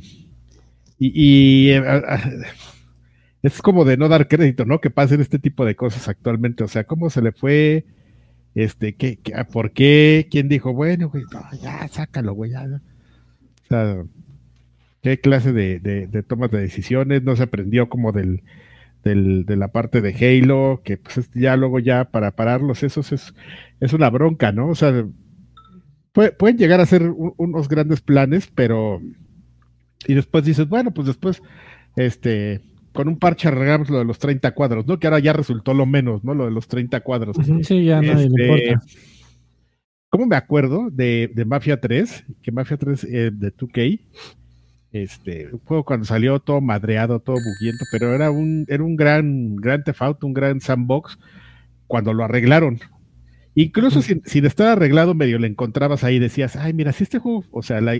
y, y, eh, a- a- es como de no dar crédito, ¿no? Que pasen este tipo de cosas actualmente. O sea, ¿cómo se le fue? Este, ¿qué, qué- a ¿por qué? ¿Quién dijo, bueno, güey, no, ya, sácalo, güey, ya. ya"? O sea, ¿qué clase de, tomas de decisiones? No se aprendió como del, de la parte de Halo, que pues es- ya luego ya para pararlos, esos es, es una bronca, ¿no? O sea, pue- pueden llegar a ser un- unos grandes planes, pero y después dices, bueno, pues después, este, con un parche arreglamos lo de los 30 cuadros, ¿no? Que ahora ya resultó lo menos, ¿no? Lo de los 30 cuadros. Sí, ya nadie Este, le importa. ¿Cómo me acuerdo de, de Mafia 3? Que Mafia 3 eh, de 2K, este, un juego cuando salió todo madreado, todo buguiento, pero era un, era un gran, gran Theft Auto, un gran sandbox cuando lo arreglaron. Incluso sin, sin, estar arreglado, medio le encontrabas ahí, decías, ay, mira, si este juego, o sea, la,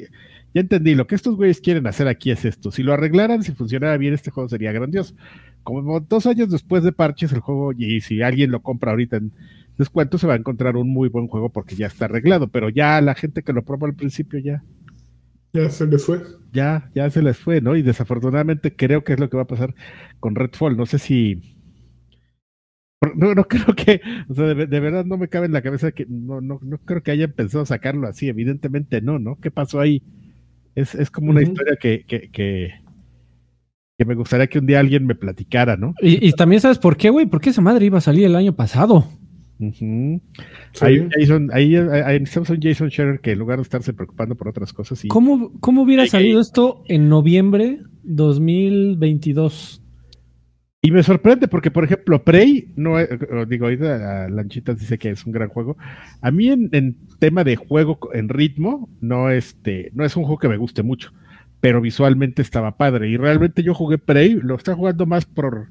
ya entendí, lo que estos güeyes quieren hacer aquí es esto. Si lo arreglaran, si funcionara bien, este juego sería grandioso. Como dos años después de parches, el juego, y si alguien lo compra ahorita en descuento, se va a encontrar un muy buen juego porque ya está arreglado, pero ya la gente que lo probó al principio ya. Ya se les fue. Ya, ya se les fue, ¿no? Y desafortunadamente creo que es lo que va a pasar con Redfall. No sé si no, no [laughs] creo que, o sea, de, de, verdad no me cabe en la cabeza que no, no, no creo que hayan pensado sacarlo así, evidentemente no, ¿no? ¿Qué pasó ahí? Es, es como una uh -huh. historia que, que, que, que, me gustaría que un día alguien me platicara, ¿no? Y, y también sabes por qué, güey, porque esa madre iba a salir el año pasado. Uh -huh. sí. Ahí, Jason, ahí, ahí estamos un Jason Scherer que en lugar de estarse preocupando por otras cosas. Y... ¿Cómo, ¿Cómo hubiera salido esto en noviembre 2022? Y me sorprende porque, por ejemplo, Prey, no digo, ahorita Lanchitas dice que es un gran juego. A mí en, en, tema de juego en ritmo, no, este, no es un juego que me guste mucho, pero visualmente estaba padre. Y realmente yo jugué Prey, lo está jugando más por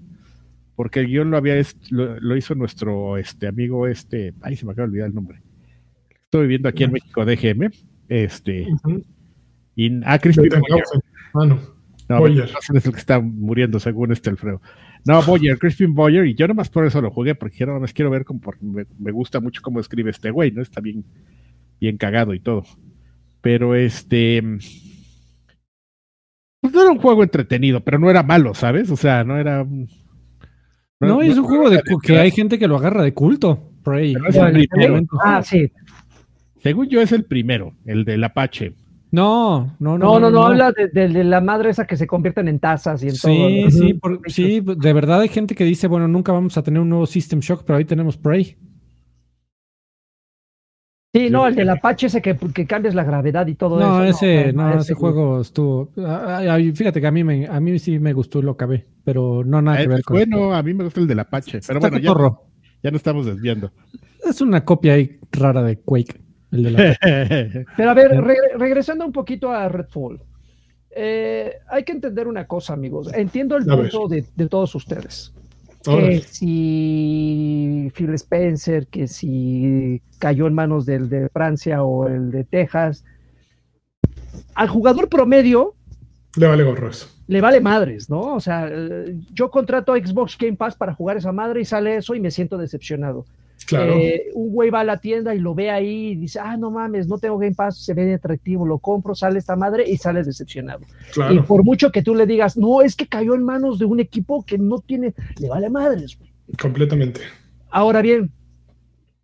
porque el guion lo había lo, lo, hizo nuestro este amigo, este, ay se me acaba de olvidar el nombre. Estoy viviendo aquí en México, DGM, este, uh -huh. y ah, Cristian ah, no. No, Boyer. es el que está muriendo según este Alfredo. No, Boyer, Crispin Boyer, y yo nomás por eso lo jugué, porque yo nomás quiero ver cómo, porque me, me, gusta mucho cómo escribe este güey, ¿no? Está bien, bien cagado y todo. Pero este. Pues no era un juego entretenido, pero no era malo, ¿sabes? O sea, no era. No, no es un no juego de, que hay gente que lo agarra de culto. Prey. Es el ah, sí. Según yo, es el primero, el del Apache. No, no, no. No, no, no, habla de, de, de, la madre esa que se convierten en tazas y en sí, todo. Sí, por, sí, de verdad hay gente que dice, bueno, nunca vamos a tener un nuevo System Shock, pero ahí tenemos Prey. Sí, no, el del Apache ese que, que cambias la gravedad y todo no, eso. Ese, no, no, ese, ese juego estuvo. Fíjate que a mí me, a mí sí me gustó y lo acabé, pero no nada que ver con. Bueno, a mí me gusta el del Apache, pero bueno, ya, ya, no estamos desviando. Es una copia ahí rara de Quake. El de la... [laughs] Pero a ver, re regresando un poquito a Redfall. Eh, hay que entender una cosa, amigos. Entiendo el punto de, de, todos ustedes. Que si Phil Spencer, que si cayó en manos del de Francia o el de Texas, al jugador promedio le vale gorro eso. Le vale madres, ¿no? O sea, yo contrato a Xbox Game Pass para jugar esa madre y sale eso y me siento decepcionado. Claro. Eh, un güey va a la tienda y lo ve ahí y dice, ah, no mames, no tengo Game Pass, se ve atractivo, lo compro, sale esta madre y sale decepcionado. Claro. Y por mucho que tú le digas, no, es que cayó en manos de un equipo que no tiene, le vale madres. Güey. Completamente. Ahora bien,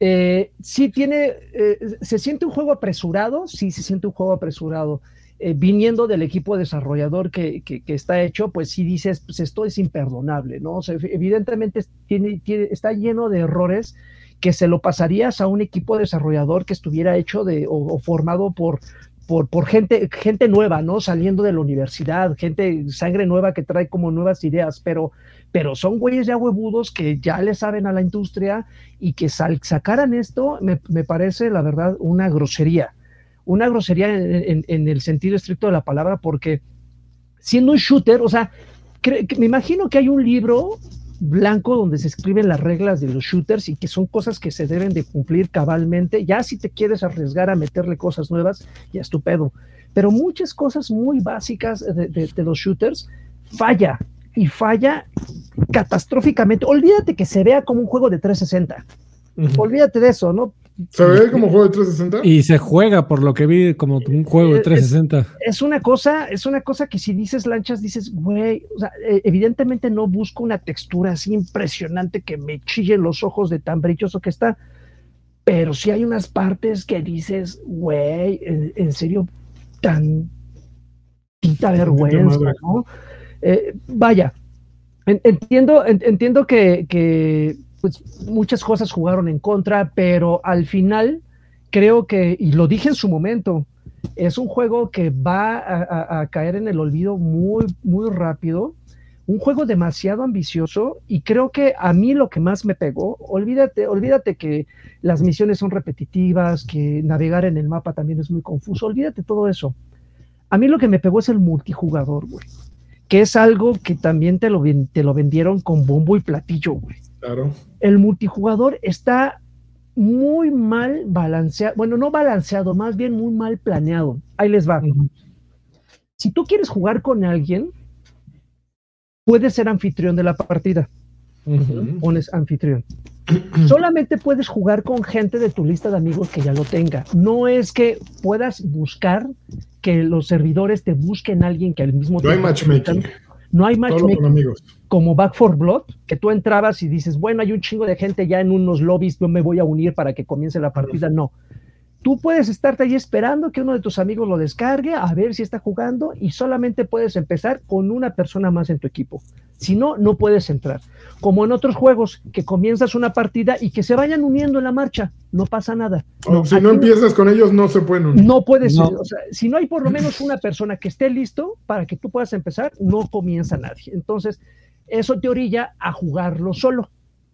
eh, sí tiene, eh, se siente un juego apresurado, sí se siente un juego apresurado. Eh, viniendo del equipo desarrollador que, que, que, está hecho, pues sí dices, pues esto es imperdonable, ¿no? O sea, evidentemente tiene, tiene, está lleno de errores que se lo pasarías a un equipo desarrollador que estuviera hecho de, o, o formado por, por, gente, gente nueva, ¿no? Saliendo de la universidad, gente, sangre nueva que trae como nuevas ideas, pero, pero son güeyes ya huevudos que ya le saben a la industria y que sacaran esto, me, me, parece, la verdad, una grosería. Una grosería en, en, en, el sentido estricto de la palabra, porque siendo un shooter, o sea, me imagino que hay un libro blanco donde se escriben las reglas de los shooters y que son cosas que se deben de cumplir cabalmente. Ya si te quieres arriesgar a meterle cosas nuevas, ya estupendo. Pero muchas cosas muy básicas de, de, de los shooters falla y falla catastróficamente. Olvídate que se vea como un juego de 360. Uh -huh. Olvídate de eso, ¿no? ¿Se ve como juego de 360? Y se juega, por lo que vi, como un juego de 360. Es, es una cosa, es una cosa que si dices lanchas, dices, güey, o sea, eh, evidentemente no busco una textura así impresionante que me chille los ojos de tan brilloso que está, pero sí hay unas partes que dices, güey, en, en, serio, tan tita vergüenza, ¿no? Eh, vaya, en, entiendo, en, entiendo que, que pues muchas cosas jugaron en contra, pero al final creo que, y lo dije en su momento, es un juego que va a, a, caer en el olvido muy, muy rápido, un juego demasiado ambicioso y creo que a mí lo que más me pegó, olvídate, olvídate que las misiones son repetitivas, que navegar en el mapa también es muy confuso, olvídate todo eso. A mí lo que me pegó es el multijugador, güey, que es algo que también te lo, te lo vendieron con bombo y platillo, güey. Claro. El multijugador está muy mal balanceado, bueno, no balanceado, más bien muy mal planeado. Ahí les va. Si tú quieres jugar con alguien, puedes ser anfitrión de la partida. Pones anfitrión. [clears throat] Solamente puedes jugar con gente de tu lista de amigos que ya lo tenga. No es que puedas buscar que los servidores te busquen a alguien que al mismo tiempo. No hay matchmaking. No hay matchmaking como Back for Blood, que tú entrabas y dices, bueno, hay un chingo de gente ya en unos lobbies, yo me voy a unir para que comience la partida. No. Tú puedes estarte ahí esperando que uno de tus amigos lo descargue, a ver si está jugando, y solamente puedes empezar con una persona más en tu equipo. Si no, no puedes entrar. Como en otros juegos, que comienzas una partida y que se vayan uniendo en la marcha, no pasa nada. si no empiezas con ellos, no se pueden unir. No puedes, O sea, si no hay por lo menos una persona que esté listo para que tú puedas empezar, no comienza nadie. Entonces, eso te orilla a jugarlo solo.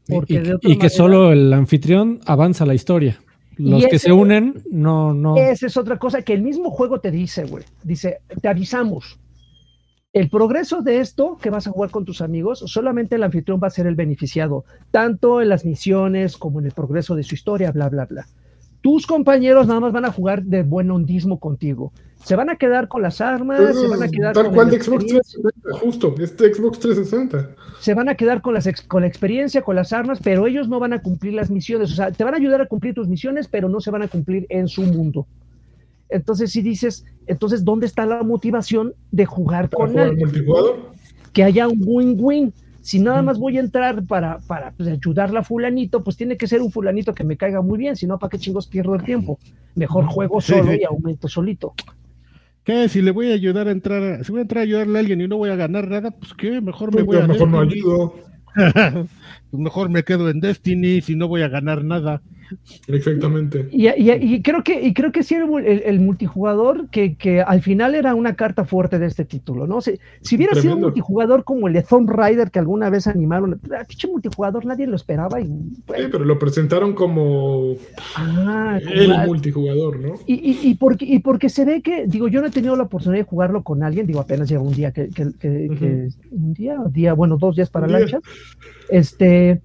y, que solo el anfitrión avanza la historia. Los que se unen, no, no. Esa es otra cosa que el mismo juego te dice, güey. Dice, te avisamos. El progreso de esto que vas a jugar con tus amigos, solamente el anfitrión va a ser el beneficiado, tanto en las misiones como en el progreso de su historia, bla, bla, bla. Tus compañeros nada más van a jugar de buen hondismo contigo. Se van a quedar con las armas, se van a quedar tal cual de Xbox 360, justo, este Xbox 360. Se van a quedar con, las con la experiencia, con las armas, pero ellos no van a cumplir las misiones. O sea, te van a ayudar a cumplir tus misiones, pero no se van a cumplir en su mundo. Entonces, si dices, entonces, ¿dónde está la motivación de jugar con él? multijugador? Que haya un win-win. Si nada más voy a entrar para, para pues, ayudarla a fulanito, pues tiene que ser un fulanito que me caiga muy bien, si no, ¿para qué chingos pierdo el tiempo? Mejor juego solo y aumento solito. ¿Qué? Si le voy a ayudar a entrar, si voy a entrar a ayudarle a alguien y no voy a ganar nada, pues qué, mejor me pues, voy a... Mejor no ayudo. [laughs] Mejor me quedo en Destiny si no voy a ganar nada. Exactamente. Y, creo que y creo que sí el, multijugador que, que, al final era una carta fuerte de este título, ¿no? Si, si hubiera sido un multijugador como el de Tomb Raider que alguna vez animaron, pinche multijugador nadie lo esperaba y sí, pero lo presentaron como ah, el multijugador, ¿no? Y, y, porque, y porque se ve que, digo, yo no he tenido la oportunidad de jugarlo con alguien, digo, apenas lleva un día que, un día, día, bueno, dos días para lancha. Este,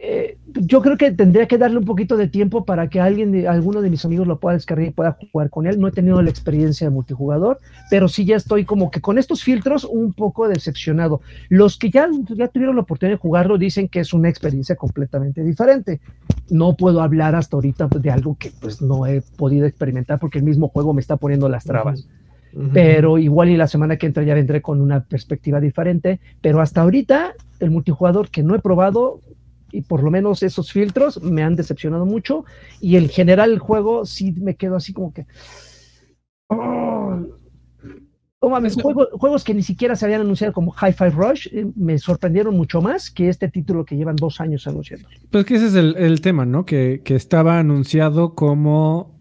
eh, yo creo que tendría que darle un poquito de tiempo para que alguien, alguno de mis amigos lo pueda descargar y pueda jugar con él. No he tenido la experiencia de multijugador, pero sí ya estoy como que con estos filtros un poco decepcionado. Los que ya, ya tuvieron la oportunidad de jugarlo dicen que es una experiencia completamente diferente. No puedo hablar hasta ahorita de algo que pues no he podido experimentar porque el mismo juego me está poniendo las trabas. Pero igual y la semana que entra ya vendré con una perspectiva diferente. Pero hasta ahorita el multijugador que no he probado y por lo menos esos filtros me han decepcionado mucho y en general el juego sí me quedo así como que oh, mames, juegos que ni siquiera se habían anunciado como Hi-Fi Rush eh, me sorprendieron mucho más que este título que llevan dos años anunciando. Pues que ese es el, tema, ¿no? Que, estaba anunciado como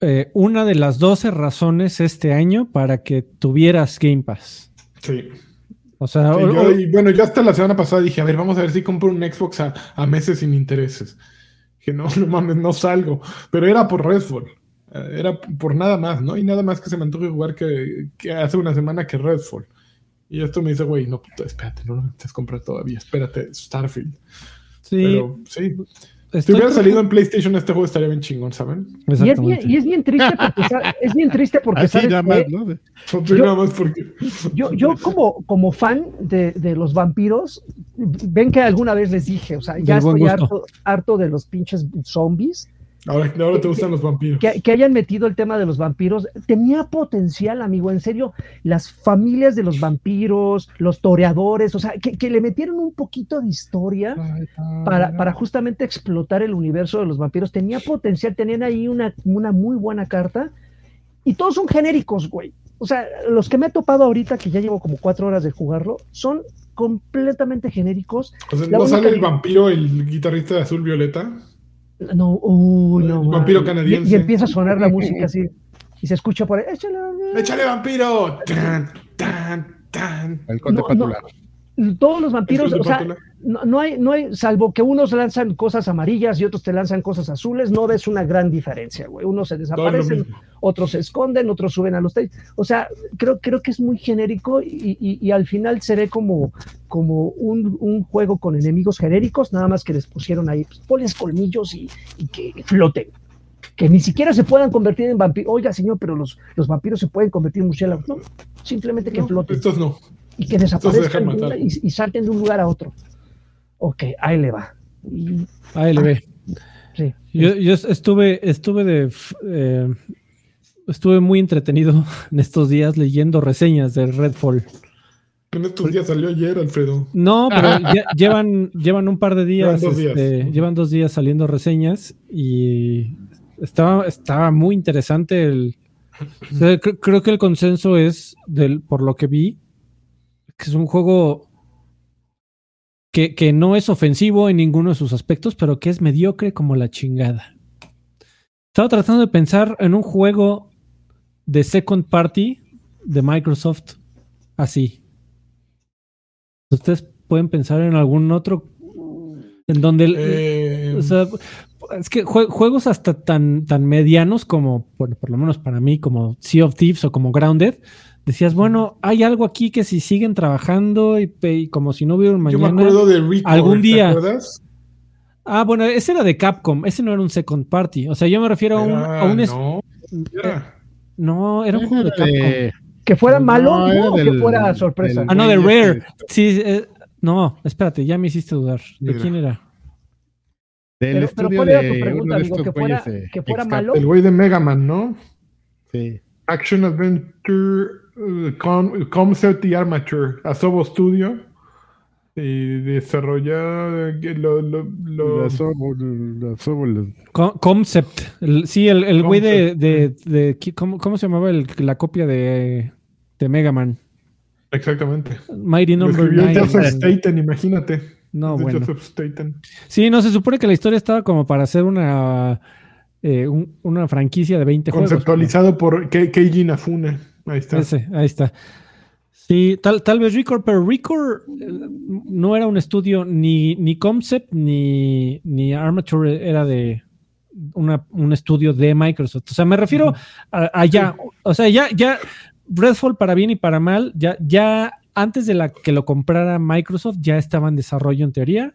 eh, una de las 12 razones este año para que tuvieras Game Pass. Sí. O sea, bueno, yo hasta la semana pasada dije, a ver, vamos a ver si compro un Xbox a, meses sin intereses. Que no, [laughs] no mames, no salgo. Pero era por Redfall. Eh, era por nada más, ¿no? Y nada más que se me antoje jugar que, hace una semana que Redfall. Y esto me dice, güey, no, puta, espérate, no lo necesitas comprar todavía, espérate, Starfield. Sí. Pero sí. Si hubiera salido en PlayStation, este juego estaría bien chingón, ¿saben? Y es bien, y es bien triste porque, es bien triste [laughs] porque Así nada más, ¿no? Yo, más porque... yo, yo, como, como fan de, de, los vampiros, ven que alguna vez les dije, o sea, ya estoy harto, harto de los pinches zombies Ahora, te gustan los vampiros. Que, hayan metido el tema de los vampiros. Tenía potencial, amigo. En serio, las familias de los vampiros, los toreadores, o sea, que, le metieron un poquito de historia para, para, justamente explotar el universo de los vampiros. Tenía potencial, tenían ahí una, una muy buena carta. Y todos son genéricos, güey. O sea, los que me he topado ahorita, que ya llevo como cuatro horas de jugarlo, son completamente genéricos. ¿No sale el vampiro, el guitarrista de azul violeta? No, uy, no. vampiro canadiense. Y, empieza a sonar la música así. Y se escucha por ahí. ¡Échale, ¡Échale vampiro! ¡Tan, tan, tan! El conde no, todos los vampiros, ¿El o sea, no, no hay, no hay, salvo que unos lanzan cosas amarillas y otros te lanzan cosas azules, no ves una gran diferencia, güey. Unos se desaparecen, otros se esconden, otros suben a los teis. O sea, creo, creo que es muy genérico y, y- y al final se ve como, como un, un juego con enemigos genéricos, nada más que les pusieron ahí, pues, colmillos y, y que floten. Que ni siquiera se puedan convertir en vampiros. Oiga, señor, pero los, los vampiros se pueden convertir en murciélagos. No, simplemente que No, floten estos no. Y que desaparezcan de y, y salten de un lugar a otro. Ok, ahí le va. Y, ALB. sí. Yo, yo estuve, estuve de eh, estuve muy entretenido [laughs] en estos días leyendo reseñas de Redfall. En estos días salió ayer, Alfredo. No, pero [laughs] ya- llevan, llevan un par de días, Llevan dos días. este, llevan dos días saliendo reseñas y estaba, estaba muy interesante el. o sea, cre- creo que el consenso es del, por lo que vi, que es un juego que, que no es ofensivo en ninguno de sus aspectos, pero que es mediocre como la chingada. Estaba tratando de pensar en un juego de second party de Microsoft así. ¿Ustedes pueden pensar en algún otro en donde el- Eh, o sea, es que jue- juegos hasta tan, tan medianos como, bueno, por lo menos para mí, como Sea of Thieves o como Grounded, decías, bueno, hay algo aquí que si siguen trabajando y, como si no hubiera un yo mañana. me acuerdo de Record, algún día. ¿Te acuerdas? Ah, bueno, ese era de Capcom, ese no era un second party. O sea, yo me refiero a un, Era- a un es- no, era. no, era un juego de Capcom. De- Que fuera No, malo era digo, o que del- fuera sorpresa. del- Ah, no, de Rare. Sí, eh, no, espérate, ya me hiciste dudar. ¿De Mira. quién era? Del Pero, pero estudio ¿cuál era de tu uno pregunta, de amigo? estos ¿Que fuera, que malo? El güey de Mega Man, ¿no? Sí. Action Adventure uh, con, Concept y Armature. Asobo Studio. Y desarrolla eh, lo, lo, lo- La sobo- la sobo- la- Co- Concept. El- sí, el, el güey de, de, de- ¿qué- ¿cómo, cómo se llamaba el- la copia de, de Mega Man? Exactamente. Mighty Number escribió 9. Joseph Staten, imagínate. No, de bueno. Joseph Staten. Sí, no, se supone que la historia estaba como para hacer una, eh, un- una franquicia de 20 juegos. Conceptualizado por Ke- Keiji Inafune. Ahí está. Ese, ahí está. Sí, tal, tal vez Record, pero Record eh, no era un estudio ni, ni Concept ni, ni Armature era de una- un estudio de Microsoft. O sea, me refiero a, a ya, o sea, ya, ya Redfall para bien y para mal, ya, ya antes de la que lo comprara Microsoft ya estaba en desarrollo en teoría,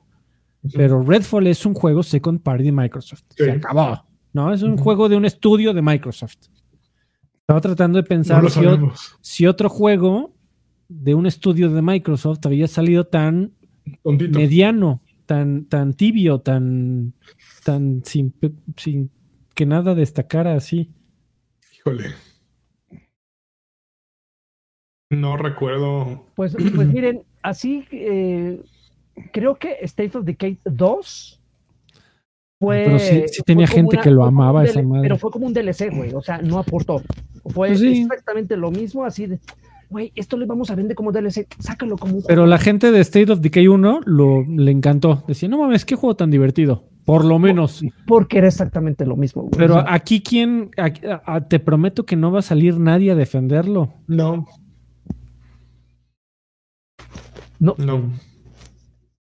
pero Redfall es un juego second party de Microsoft. Se acabó. ¿No? Es un juego de un estudio de Microsoft. Estaba tratando de pensar si, o- si otro juego de un estudio de Microsoft había salido tan Tontito. mediano, tan, tan tibio, tan, tan sin, sin que nada destacara así. Híjole. No recuerdo. Pues, pues miren, así eh, creo que State of Decay 2 fue. Pero sí- tenía gente que lo amaba esa madre. Pero fue como un DLC, güey. O sea, no aportó. Fue Pues sí. exactamente lo mismo, así de. Güey, esto le vamos a vender como DLC, sácalo como un Pero la gente de State of Decay 1 lo, le encantó. Decía, no mames, qué juego tan divertido. Por lo menos. porque era exactamente lo mismo, güey. Pero aquí, ¿quién? Aquí- a- a- te prometo que no va a salir nadie a defenderlo. No, no, no.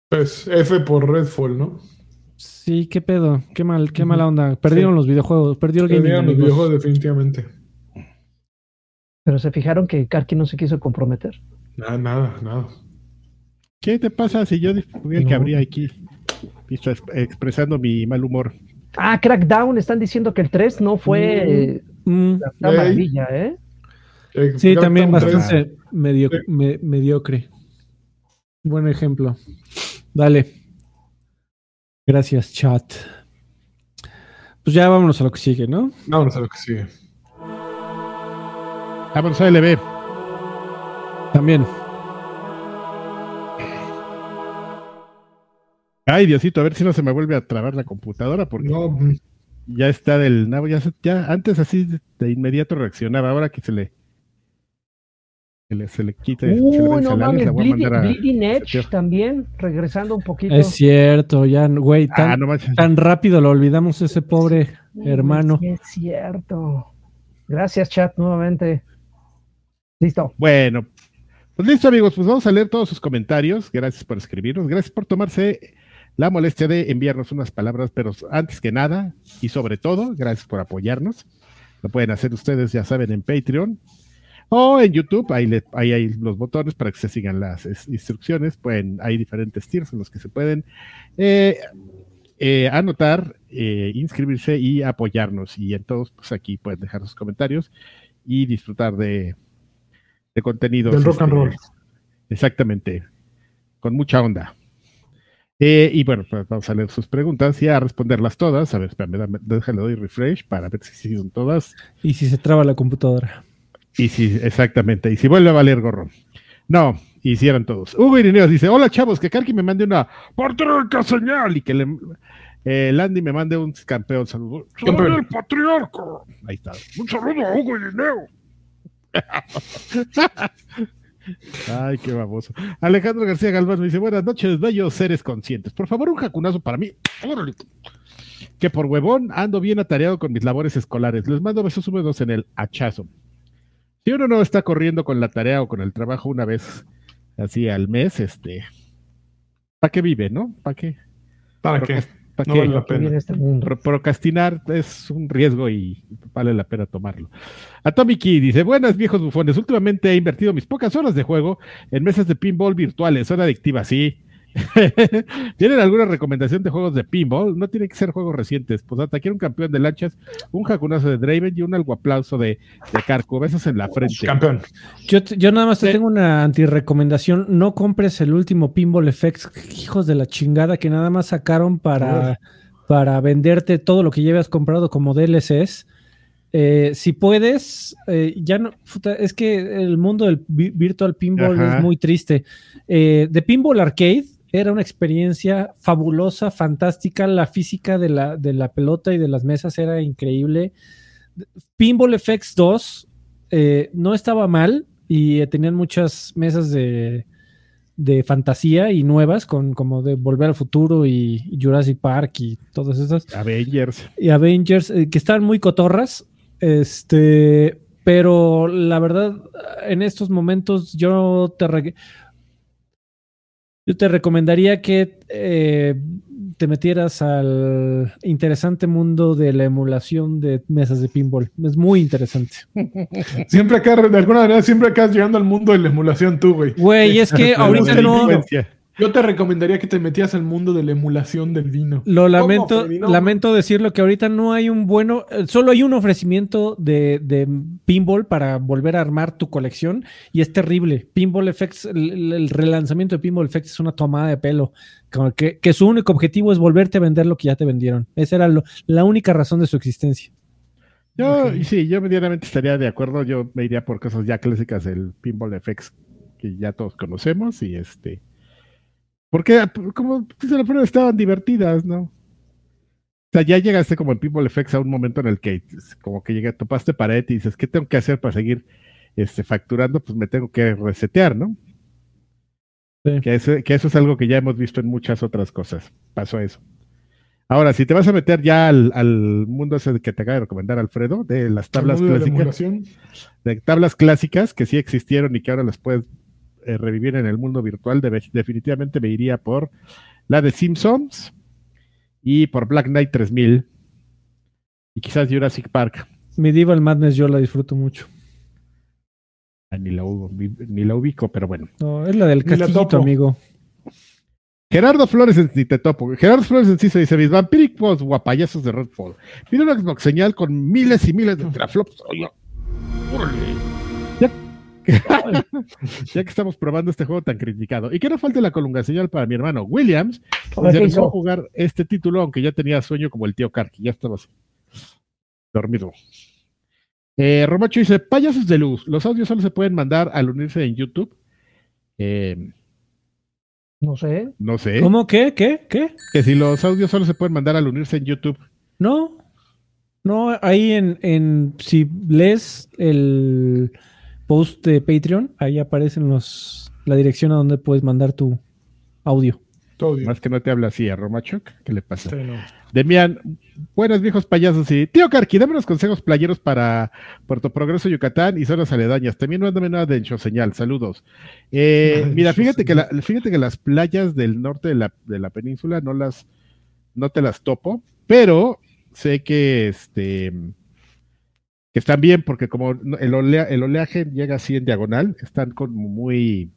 Pues F por Redfall, ¿no? Sí, qué pedo. Qué mal, qué mala onda. Perdieron Sí. los videojuegos. Perdió el gaming. Perdieron los amigos. videojuegos definitivamente. Pero se fijaron que Karki no se quiso comprometer. Nada, nada, nada. ¿Qué te pasa si yo el que habría aquí? Visto ex- expresando mi mal humor. Ah, Crackdown, están diciendo que el 3 no fue Mm, una Ey. maravilla, ¿eh? Eh, sí, también 3, bastante medio- Sí. me- mediocre. Buen ejemplo. Dale. Gracias, chat. Pues ya vámonos a lo que sigue, ¿no? Vámonos a lo que sigue. Vámonos a LB. También. Ay, Diosito, a ver si no se me vuelve a trabar la computadora porque No, ya está del nabo. Ya, se- ya antes así de inmediato reaccionaba. Ahora que se le, se le, se le quite. se le Uy, vence no mames, la voy a Bleeding, mandar a- Bleeding Edge también, regresando un poquito. Es cierto, ya, güey, tan, Ah, no manches. tan rápido lo olvidamos ese pobre hermano. sí es cierto. Gracias, chat, nuevamente. Listo. Bueno, Pues listo, amigos, pues vamos a leer todos sus comentarios. Gracias por escribirnos, gracias por tomarse la molestia de enviarnos unas palabras, pero antes que nada y sobre todo, gracias por apoyarnos. Lo pueden hacer ustedes, ya saben, en Patreon o en YouTube. Ahí, ahí hay los botones para que se sigan las es- instrucciones. Pueden, hay diferentes tiers en los que se pueden eh, eh, anotar, eh, inscribirse y apoyarnos. Y en todos, pues aquí pueden dejar sus comentarios y disfrutar de, de contenido. Del rock and roll. Exactamente. Con mucha onda. Eh, y bueno, pues vamos a leer sus preguntas y a responderlas todas. A ver, espérame, dame- déjale doy refresh para ver si son todas. Y si se traba la computadora. Y si, exactamente. Y si vuelve a valer gorro. No, hicieran todos. Hugo Irineo dice: Hola chavos, que Karki me mande una patriarca señal y que le, eh, Landy me mande un campeón saludo. ¡Soy Campeón. el patriarca! Ahí está. Un saludo a Hugo Irineo. [laughs] Ay, qué baboso. Alejandro García Galván me dice: Buenas noches, bellos seres conscientes. Por favor, un jacunazo para mí. Que por huevón ando bien atareado con mis labores escolares. Les mando besos húmedos en el hachazo. Si uno no está corriendo con la tarea o con el trabajo una vez así al mes, este, ¿para qué vive, no? ¿Para qué? ¿Para qué? ¿Para No qué? vale la Que pena. viene este mundo. Pro- procrastinar es un riesgo y vale la pena tomarlo. Atomic Key dice, buenas viejos bufones, últimamente he invertido mis pocas horas de juego en mesas de pinball virtuales, son adictivas, sí. [laughs] ¿Tienen alguna recomendación de juegos de pinball? No tienen que ser juegos recientes. Pues quiero un campeón de lanchas, un jacunazo de Draven y un algo aplauso de, de Carco. Besos en la frente. Campeón. Yo, yo nada más te Sí. tengo una antirecomendación. No compres el último Pinball Effects, hijos de la chingada, que nada más sacaron para, para venderte todo lo que llevas comprado como DLCs. Eh, si puedes, eh, ya no. puta, es que el mundo del vi- Virtual Pinball Ajá. es muy triste. Eh, The Pinball Arcade era una experiencia fabulosa, fantástica. La física de la, de la pelota y de las mesas era increíble. Pinball FX 2 eh, no estaba mal y eh, tenían muchas mesas de, de fantasía y nuevas, con como de Volver al Futuro y, y Jurassic Park y todas esas. Avengers. Y Avengers, eh, que estaban muy cotorras. Este, pero la verdad, en estos momentos yo te, yo te recomendaría que eh, te metieras al interesante mundo de la emulación de mesas de pinball. Es muy interesante. [laughs] Siempre acá, de alguna manera, siempre acá llegando al mundo de la emulación tú, güey. Güey, es que ahorita no. Yo te recomendaría que te metías al mundo de la emulación del vino. Lo lamento, Freddy? No, lamento decirlo que ahorita no hay un bueno, eh, solo hay un ofrecimiento de, de pinball para volver a armar tu colección y es terrible. Pinball Effects, el, el- el relanzamiento de Pinball Effects es una tomada de pelo, como que, que su único objetivo es volverte a vender lo que ya te vendieron. Esa era lo- la única razón de su existencia. Yo, Ok. y sí, yo medianamente estaría de acuerdo. Yo me iría por cosas ya clásicas del Pinball FX que ya todos conocemos y este. Porque, como la prueba, estaban divertidas, ¿no? O sea, ya llegaste como en Pinball FX a un momento en el que como que llega, topaste pared y dices, ¿qué tengo que hacer para seguir este, facturando? Pues me tengo que resetear, ¿no? Sí. Que, eso, que eso es algo que ya hemos visto en muchas otras cosas. Pasó eso. Ahora, si te vas a meter ya al, al mundo ese que te acaba de recomendar Alfredo, de las tablas de clásicas, emulación. de tablas clásicas que sí existieron y que ahora las puedes eh, revivir en el mundo virtual, debe- definitivamente me iría por la de Simpsons y por Black Knight 3000 y quizás Jurassic Park. Medieval Madness yo la disfruto mucho. Ah, Ni la, ni la ubico, pero bueno. No, es la del castillito, amigo. Gerardo Flores en ni te topo. Gerardo Flores en sí se dice: Mis vampíricos guapayazos de Redfall. Pide una Xbox señal con miles y miles de teraflops. Órale. [laughs] Ya, que estamos probando este juego tan criticado. Y que no falte la colunga señal para mi hermano Williams. A ver, Dice, ¿qué "Me voy a jugar este título, aunque ya tenía sueño como el tío Karki. Ya estabas dormido. Eh, Romacho dice: Payasos de luz. Los audios solo se pueden mandar al unirse en YouTube. Eh, No sé. no sé. ¿Cómo? ¿Qué? ¿Qué? ¿Qué? Que si los audios solo se pueden mandar al unirse en YouTube. No. No, ahí en, en si lees el post de Patreon, ahí aparecen los la dirección a donde puedes mandar tu audio. Todo bien. Más que no te habla así a Romachuk. ¿Qué le pasa? Sí, no. Demian, buenos viejos payasos y tío Karki, dame unos consejos playeros para Puerto Progreso, Yucatán y zonas aledañas. También mándame una de Encho Señal, saludos. Eh, Nada mira, fíjate que, la- fíjate que las playas del norte de la, de la península no las, no te las topo, pero sé que este que están bien porque como el, olea- el oleaje llega así en diagonal, están como muy,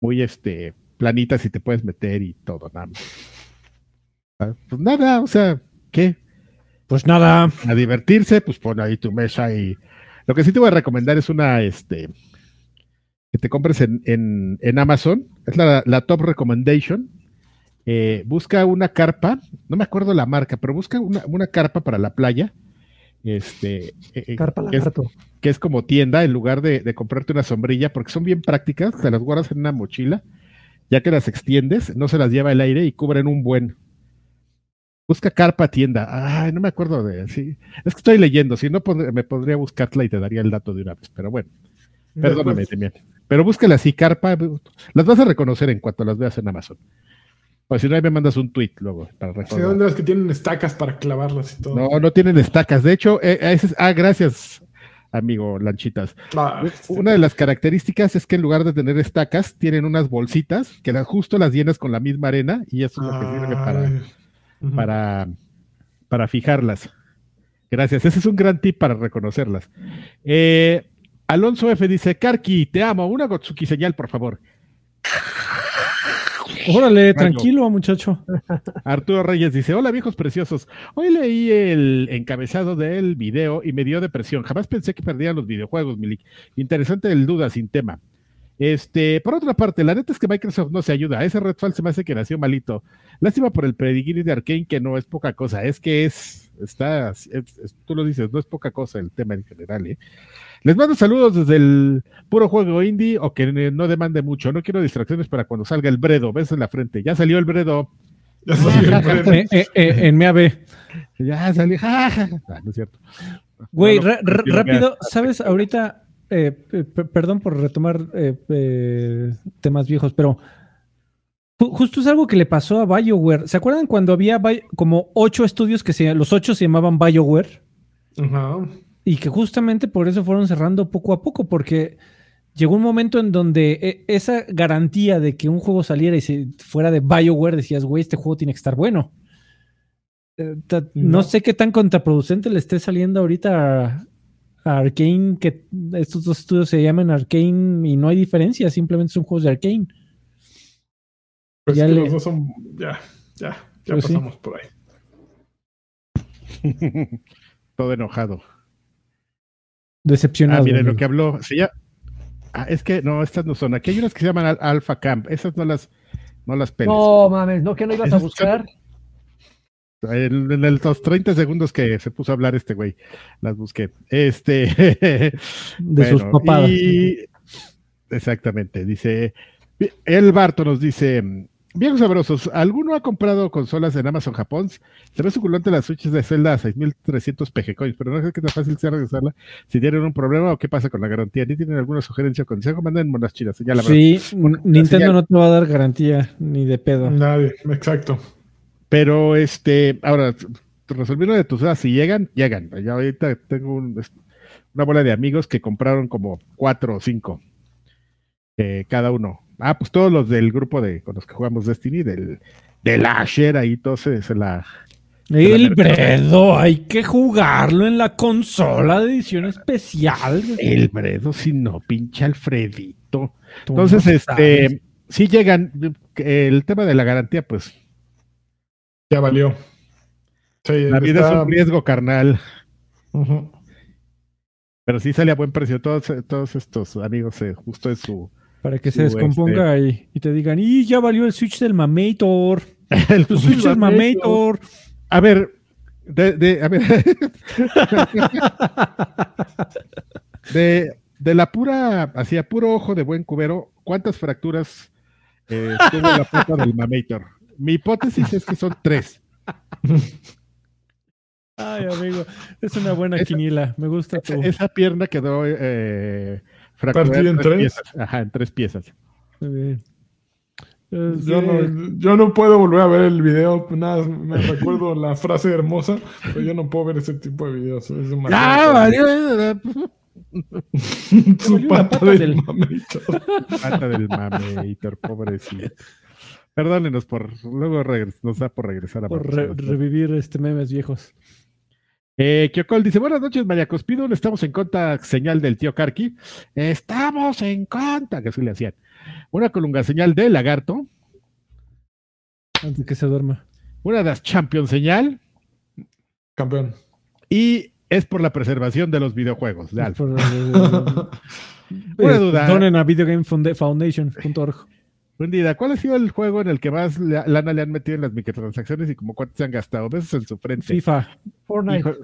muy este planitas y te puedes meter y todo, nada más. Ah, Pues nada, o sea, ¿qué? Pues nada. A divertirse, pues pon ahí tu mesa y. Lo que sí te voy a recomendar es una, este, que te compres en, en, en Amazon. Es la, la top recommendation. Eh, busca una carpa, no me acuerdo la marca, pero busca una, una carpa para la playa. Este, eh, eh, Carpa que es- que es como tienda en lugar de, de comprarte una sombrilla, porque son bien prácticas, te las guardas en una mochila, ya que las extiendes, no se las lleva el aire y cubren un buen. Busca carpa tienda. Ay, no me acuerdo de. Sí. Es que estoy leyendo, si no me podría buscarla y te daría el dato de una vez, pero bueno, perdóname, Demian. Pero búscala así, carpa, las vas a reconocer en cuanto las veas en Amazon. O si no, me mandas un tweet luego para recordar. son de las que tienen estacas para clavarlas y todo. No, no tienen estacas. De hecho, eh, ah, gracias, amigo Lanchitas. Ah, este, Una de las características es que en lugar de tener estacas, tienen unas bolsitas que las, justo las llenas con la misma arena y eso es lo que sirve para. Ujú. para, para fijarlas. Gracias. Ese es un gran tip para reconocerlas. Eh, Alonso F dice, Karki, te amo. Una Gotsuki señal, por favor. Órale, tranquilo, muchacho. Arturo Reyes dice, hola viejos preciosos. Hoy leí el encabezado del video y me dio depresión. Jamás pensé que perdían los videojuegos, Milik. Interesante el duda sin tema. Este, por otra parte, la neta es que Microsoft no se ayuda. Ese Redfall se me hace que nació malito. Lástima por el pedigrí de Arkane, que no es poca cosa. Es que es, está, es- es- tú lo dices, no es poca cosa el tema en general, ¿eh? Les mando saludos desde el puro juego indie o que no demande mucho. No quiero distracciones para cuando salga el Bredo. Besos en la frente. Ya salió el Bredo. Ya salió el Bredo. Eh, eh, eh, en MAB. Ya salió. [laughs] Ah, no es cierto. Güey, No, no, rápido, ¿sabes? Ahorita, eh, pe- pe- perdón por retomar eh, temas viejos, pero ju- justo es algo que le pasó a BioWare. ¿Se acuerdan cuando había como ocho estudios que se, los ocho se llamaban BioWare? Ajá. Y que justamente por eso fueron cerrando poco a poco, porque llegó un momento en donde eh, esa garantía de que un juego saliera y se fuera de BioWare, decías, güey, este juego tiene que estar bueno. Eh, no. No. sé qué tan contraproducente le esté saliendo ahorita a, Arkane, que estos dos estudios se llaman Arkane y no hay diferencia, simplemente son juegos de Arkane. Pues Ya que le- los dos son. Ya, ya, ya Pues sí. pasamos por ahí. [laughs] Todo enojado. Decepcionado. Ah, miren lo que habló. Sí, ya. Ah, es que no, estas no son. Aquí hay unas que se llaman Al- Alpha Camp. Esas no las, no las peles. No mames, ¿no que no ibas a buscar? En, en el- los 30 segundos que se puso a hablar este güey, las busqué. Este. [laughs] de sus y- Exactamente. Dice. El Barto nos dice. Viejos sabrosos, ¿alguno ha comprado consolas en Amazon Japón? Se ve suculente las switches de Zelda a 6300 PG coins, pero no sé qué tan fácil sea regresarla si tienen un problema o qué pasa con la garantía. ¿Ni tienen alguna sugerencia o consejo? Manden monas chinas. Ya la. Sí, Nintendo señal. no te va a dar garantía ni de pedo. Nadie, exacto. Pero este, ahora, resolviendo de tus dudas, si llegan, llegan. Ya ahorita tengo un- una bola de amigos que compraron como cuatro o cinco eh, cada uno. Ah, pues todos los del grupo de con los que jugamos Destiny, del, del Asher, ahí todos se, la. El Bredo, hay que jugarlo en la consola de edición especial. El Bredo, si no, pinche Alfredito. Entonces, no este, si llegan, el tema de la garantía, pues Ya valió. Sí, la vida es un riesgo carnal. Pero sí sale a buen precio. Todos, todos estos amigos, eh, justo en su. Para que se descomponga y, y te digan, y ya valió el Switch del Mamator. [laughs] el Tu Switch del Mamator. A ver, de, de- a ver. [laughs] de, de la pura, hacia puro ojo de buen cubero, ¿cuántas fracturas eh, tuvo la pata del Mamator? Mi hipótesis es que son tres. Ay, amigo, es una buena Esa- quiniela. Me gusta tu. Esa pierna quedó eh, fracturada ¿Partida en tres? piezas. Ajá, en tres piezas. Muy bien. Eh, Yo no, yo no puedo volver a ver el video, nada, me recuerdo [laughs] la frase hermosa, pero yo no puedo ver ese tipo de videos. Es. ¡Ah, valió! [laughs] Su pata pata del del-. Pata del mameitor, pobrecito. Perdónenos por. Luego nos da por regresar a por re- revivir este memes viejos. Eh, Kyokol dice: Buenas noches, María Cospido. Estamos en contra, señal del tío Karki. Estamos en contra, que así le hacían. Una colunga señal de lagarto. Antes que se duerma. Una das champion señal. Campeón. Y es por la preservación de los videojuegos de Alfa. Por, eh, [laughs] [laughs] Una duda. Donen a videogamefoundation.org. Hundida, ¿cuál ha sido el juego en el que más la- lana le han metido en las microtransacciones y como cuántos se han gastado? Besos en su frente. FIFA. Fortnite. Hijo-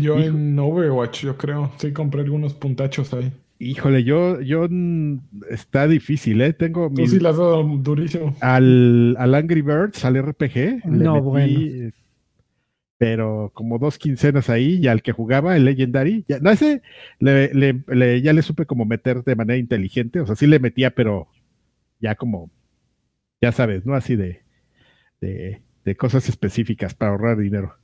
Yo Hijo. en Overwatch, yo creo. Sí, compré algunos puntachos ahí. híjole, yo, yo mm, está difícil, ¿eh? Tengo Tú mis- sí las has dado durísimo. al, al Angry Birds, al RPG. le No, metí, bueno. Pero como dos quincenas ahí, y al que jugaba, el Legendary, ya, no, ese le, le- le- ya le supe como meter de manera inteligente, o sea, sí le metía, pero ya como, ya sabes, ¿no? Así de, de, de cosas específicas para ahorrar dinero.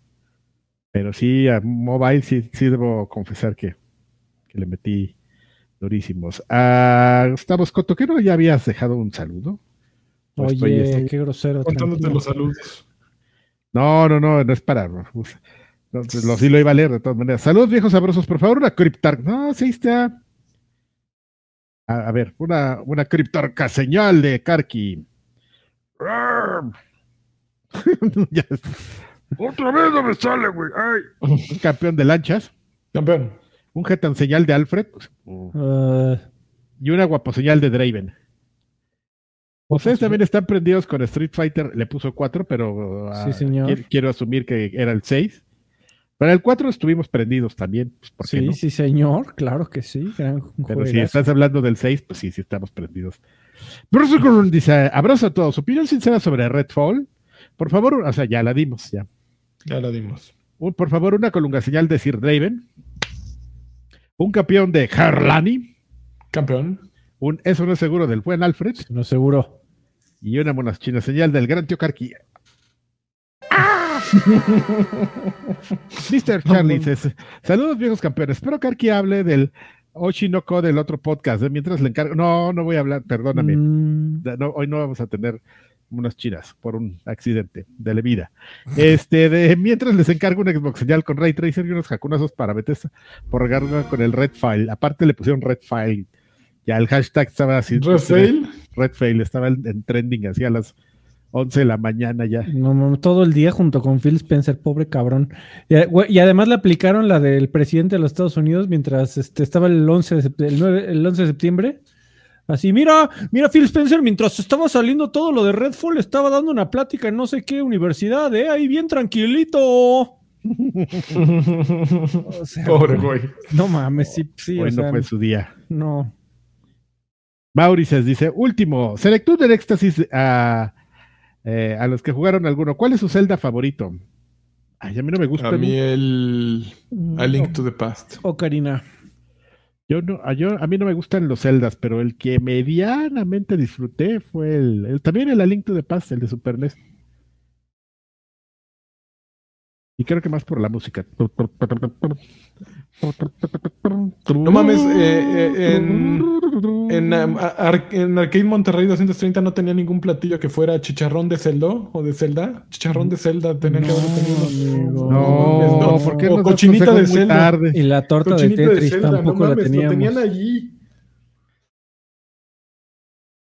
Pero sí, a mobile sí, sí debo confesar que, que le metí durísimos. A Gustavo Scotto, ¿qué no ya habías dejado un saludo? ¿O estoy, Oye, qué grosero. Contándote tranquilo. los saludos. No, no, no, no es para. No, pues, lo sí lo iba a leer de todas maneras. Saludos, viejos sabrosos, por favor, una criptar. No, sí está. A, a ver, una, una criptarca señal de Karki. [laughs] Ya. Otra vez no me sale, güey. Ay. Un campeón de lanchas, Campeón. un getan señal de Alfred Ah, y una guapo señal de Draven. Ustedes también están prendidos con Street Fighter, le puso 4, pero ah, Sí, señor. qui- quiero asumir que era el 6. Para el 4 estuvimos prendidos también, pues, ¿por qué sí, no? sí, señor. Claro que sí. Gran Pero si estás hablando del 6, pues sí, sí estamos prendidos. Bruce Gurun dice, abrazo a todos. Opinión sincera sobre Redfall. Por favor, o sea, ya la dimos, ya. Ya la dimos. Un- por favor, una colunga señal de Sir Draven. Un campeón de Harlani. Campeón. Un eso no es seguro del buen Alfred. No seguro. Y una monachina señal del gran tío Karki. [laughs] Mr. Charlie dice: Saludos, viejos campeones. Espero Karki hable del Oshinoko del otro podcast. ¿eh? Mientras le encargo. No, no voy a hablar, perdóname. Mm, No, hoy no vamos a tener unas chinas por un accidente de la vida. Este, de, mientras les encargo un Xbox señal con Ray Tracer y unos jacunazos para Bethesda por regarla con el Red File. Aparte le pusieron Red File. Ya el hashtag estaba así. Rafael. Red Fail estaba en, en trending así a las 11 de la mañana ya. no, no, todo el día junto con Phil Spencer, pobre cabrón. Y, además le aplicaron la del presidente de los Estados Unidos mientras este, estaba el 11, de el, 9 el 11 de septiembre. Así, mira, mira Phil Spencer, mientras estaba saliendo todo lo de Redfall, estaba dando una plática en no sé qué universidad, ¿eh? Ahí bien tranquilito. [laughs] O sea, Pobre güey. No mames, sí, sí, Hoy o no sea, fue su día. no. Maurices dice, último, selectud del éxtasis a, eh, a los que jugaron alguno. ¿Cuál es su celda favorito? Ay, a mí no me gusta. A mí el Mm, A Link to the Past. Ocarina. Yo no, a, yo, a mí no me gustan los celdas, pero el que medianamente disfruté fue el, el- también el A Link to the Past, el de Super NES. Y creo que más por la música. No mames, eh, eh, En, um, a- ar- en Arcade Monterrey 230 no tenía ningún platillo que fuera chicharrón de celdo o de celda. Chicharrón de celda tenía que haber tenido. amigo. No, No, ¿por qué o cochinita de celda. tarde? Y la torta de Cochinita de Tetris celda, no tampoco la mames, lo teníamos. tenían allí.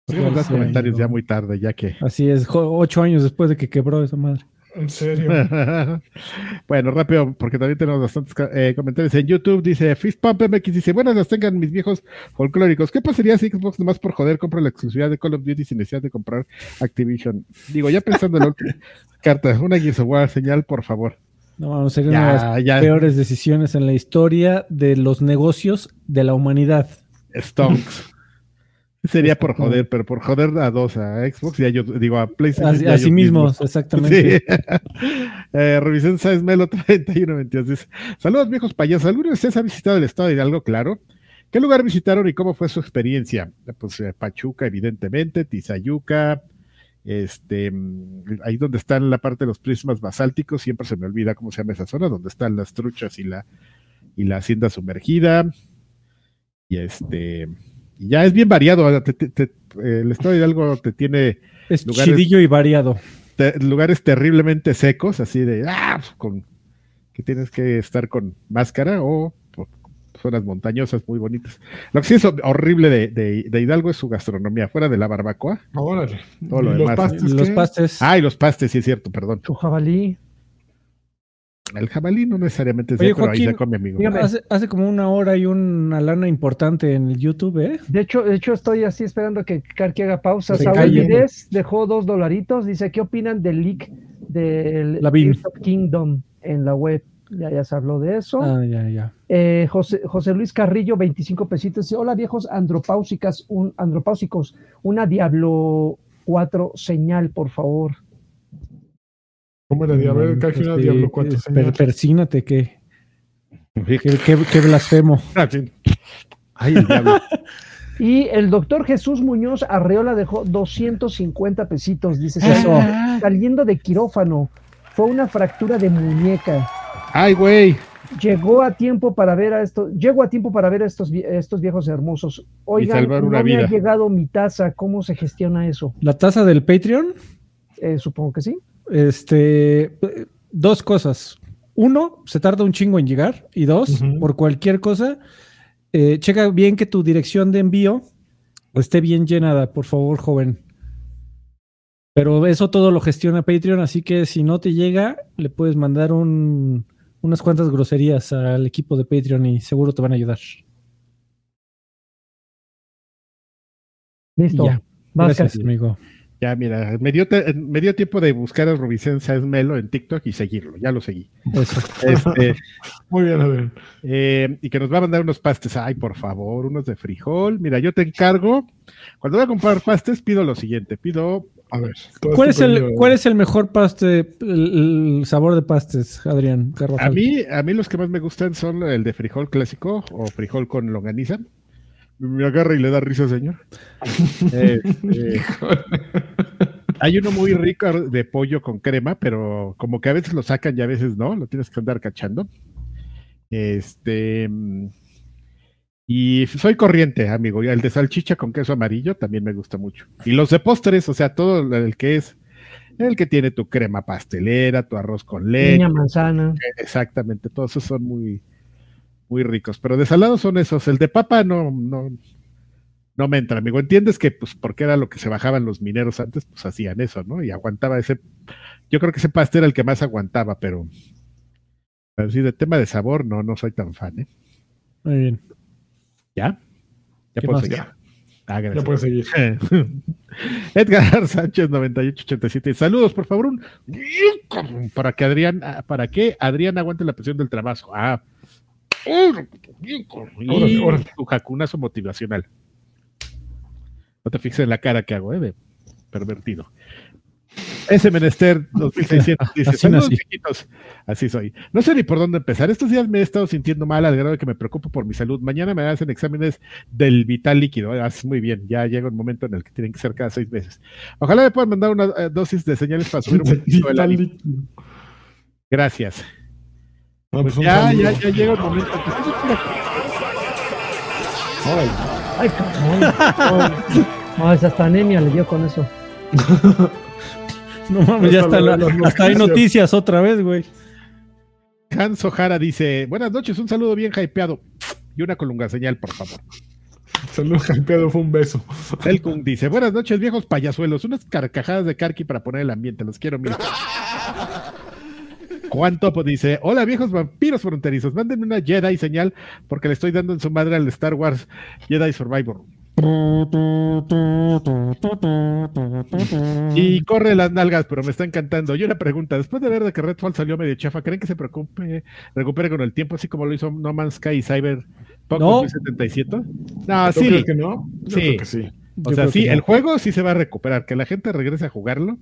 ¿Por qué nos das Sí, comentarios no. ya muy tarde, ya que... Así es, ocho años después de que quebró esa madre. En serio. [laughs] bueno, rápido, porque también tenemos bastantes eh, comentarios en YouTube. Dice Fist Pump MX, dice, buenas las tengan mis viejos folclóricos. ¿Qué pasaría si Xbox nomás por joder compra la exclusividad de Call of Duty sin necesidad de comprar Activision? Digo, ya pensando en la última [laughs] carta, una Gears of War señal, por favor. No, vamos, sería una de las Ya, ya, peores decisiones en la historia de los negocios de la humanidad. Stonks. Sería por joder, pero por joder a dos, a Xbox y a yo, digo, a PlayStation. Así, a ellos mismos, exactamente. Sí. [laughs] eh, Revisen Sáenz Melo [laughs] 3122 dice: Saludos viejos payasos. ¿Alguno de ustedes ha visitado el estado de Hidalgo? Claro. ¿Qué lugar visitaron y cómo fue su experiencia? Pues eh, Pachuca, evidentemente, Tizayuca, este, mm, ahí donde están la parte de los prismas basálticos, siempre se me olvida cómo se llama esa zona, donde están las truchas y la, y la hacienda sumergida. Y este, ya es bien variado. te- te- te- el estado de Hidalgo te tiene Es Lugares- chidillo y variado. te- lugares terriblemente secos, así de, ah, con, que tienes que estar con máscara o zonas montañosas muy bonitas. Lo que sí es horrible de, de- de Hidalgo es su gastronomía, fuera de la barbacoa. Órale. Todo lo ¿Y los demás. pastes Los pastes. Ah, y los pastes, sí es cierto, perdón. Su jabalí. El jabalí no necesariamente es Oye, de, pero ahí Joaquín, se come, amigo. dígame. Hace, hace como una hora hay una lana importante en el YouTube, ¿eh? De hecho, de hecho, estoy así esperando que Karki haga pausa. Saúl. Videz dejó dos dolaritos. Dice, ¿qué opinan del leak del Kingdom en la web? Ya, ya se habló de eso. Ah, ya, ya. Eh, José, José Luis Carrillo, 25 pesitos. Dice, hola viejos andropáusicas, un, andropáusicos, una Diablo 4 señal, por favor. ¿Cómo era Diablo? Casi una Este, Diablo 4 per- señal. persínate, que, que blasfemo. [laughs] Ah. Ay, el diablo. [laughs] Y el doctor Jesús Muñoz Arreola dejó 250 pesitos. Dice, Eso. saliendo de quirófano, fue una fractura de muñeca. Ay, güey. Llegó a tiempo para ver a estos, llego a tiempo para ver a estos, estos viejos hermosos. Oigan, salvar una no me ha llegado mi taza, ¿cómo se gestiona eso? La tasa del Patreon, Eh, supongo que sí. Este, dos cosas. Uno, se tarda un chingo en llegar. Y dos, por cualquier cosa, eh, checa bien que tu dirección de envío esté bien llenada, por favor, joven. Pero eso todo lo gestiona Patreon, así que si no te llega, le puedes mandar un- unas cuantas groserías al equipo de Patreon y seguro te van a ayudar. Listo. Ya. Gracias, amigo. Ya, mira, me dio, te- me dio tiempo de buscar a Rubicén Sáenz Melo en TikTok y seguirlo. Ya lo seguí. Eso. Este, [laughs] Muy bien, Adrián. eh, y que nos va a mandar unos pastes. Ay, por favor, unos de frijol. Mira, yo te encargo. Cuando voy a comprar pastes, pido lo siguiente. Pido A ver. ¿Cuál este es, el, ¿Cuál es el mejor paste, el, el sabor de pastes, Adrián Carvajal? A mí, a mí los que más me gustan son el de frijol clásico o frijol con longaniza. Me agarra y le da risa, señor. Este, [laughs] hay uno muy rico de pollo con crema, pero como que a veces lo sacan y a veces no, lo tienes que andar cachando. Este. Y soy corriente, amigo. Y el de salchicha con queso amarillo también me gusta mucho. Y los de postres, o sea, todo el que es el que tiene tu crema pastelera, tu arroz con leche. Piña manzana. Exactamente, todos esos son muy, muy ricos. Pero de salado son esos. El de papa no, no, no me entra, amigo. Entiendes que, pues, porque era lo que se bajaban los mineros antes, pues hacían eso, ¿no? Y aguantaba ese. Yo creo que ese pastel era el que más aguantaba, pero. Pero sí, de tema de sabor, no, no soy tan fan, ¿eh? Muy bien. ¿Ya? Ya ¿Qué puedo seguir. Ah, Ya puedes seguir. [laughs] Edgar Sánchez 9887. Saludos, por favor, un para que Adrián, para que Adrián aguante la presión del trabajo. Ah. Y Órale, órale. tu jacunazo motivacional. No te fijes en la cara que hago, eh, de pervertido. Ese menester 2600 [laughs] dice, Así chiquitos. Así soy. No sé ni por dónde empezar. Estos días me he estado sintiendo mal al grado de que me preocupo por mi salud. Mañana me hacen exámenes del vital líquido. Ah, muy bien. Ya llega un momento en el que tienen que ser cada seis meses. Ojalá me puedan mandar una eh, dosis de señales para subir un poquito el Vital ánimo. líquido. Gracias. No, pues un Ya, saludo. ya, ya llega un momento. Ay, cabrón. No, esa hasta anemia le dio con eso. [laughs] No mames, ya Hasta está. la- hasta hay noticias. otra vez, güey. Hans Ojara dice: Buenas noches, un saludo bien hypeado. Y una colunga señal, por favor. Saludos, campeado, fue un beso. Elkun dice: Buenas noches, viejos payasuelos. Unas carcajadas de Karki para poner el ambiente. Los quiero mil. [laughs] Juan Topo dice: Hola, viejos vampiros fronterizos. Mándenme una Jedi señal porque le estoy dando en su madre al Star Wars Jedi Survivor. Y corre las nalgas, pero me está encantando. Y una pregunta: después de ver de que Redfall salió medio chafa, ¿creen que se preocupe, recupere con el tiempo, así como lo hizo No Man's Sky y Cyber No. 2077? No, ¿Tú Ah, sí. crees que no? Yo Sí. creo que sí. O Yo sea, creo sí, no. el juego sí se va a recuperar, que la gente regrese a jugarlo.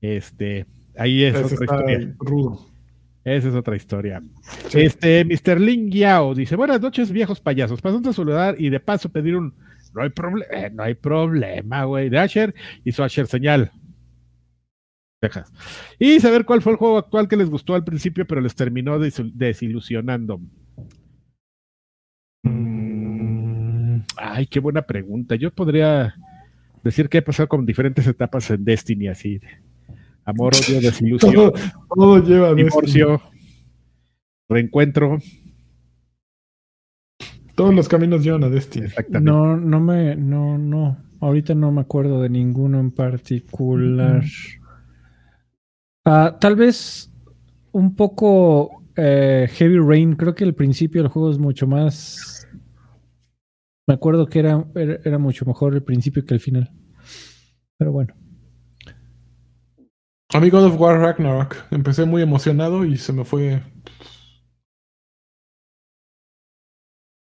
Este, ahí es Ese otra historia. rudo. Esa es otra historia. Este, Mr. Ling Yao dice: Buenas noches, viejos payasos. Pasando a saludar y de paso pedir un. No hay, problema, no hay problema, güey. De Asher y su Asher señal. Texas. Y saber cuál fue el juego actual que les gustó al principio, pero les terminó desilusionando. Mm, ay, qué buena pregunta. Yo podría decir qué ha pasado con diferentes etapas en Destiny, así. Amor, odio, desilusión. todo, lleva divorcio, reencuentro. Todos los caminos llevan a Destiny. Exactamente. No, no me, no, no. Ahorita no me acuerdo de ninguno en particular. Ah, tal vez un poco eh, Heavy Rain. Creo que el principio del juego es mucho más. Me acuerdo que era, era mucho mejor el principio que el final. Pero bueno. A mí God of War Ragnarok. Empecé muy emocionado y se me fue.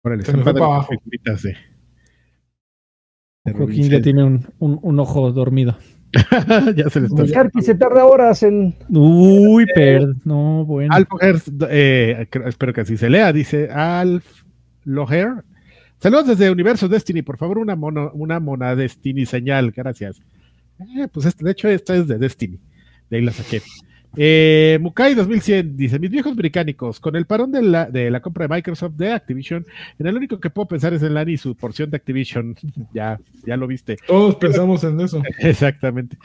Órale, se me fue para abajo. Joaquín ya tiene un, un, ojo dormido. [laughs] ya se le está. se tarda horas en. Uy, per. No, bueno. Alf eh, espero que así se lea. Dice Alf Loher. Saludos desde Universo Destiny. Por favor, una, mono, una mona Destiny señal. Gracias. Eh, pues este, de hecho, esta es de Destiny. De ahí la saqué. Eh, Mukai 2100 dice: Mis viejos británicos, con el parón de la, de la compra de Microsoft de Activision, en el único que puedo pensar es en Lani y su porción de Activision. [laughs] ya, ya lo viste. Todos pensamos en eso. [laughs] Exactamente.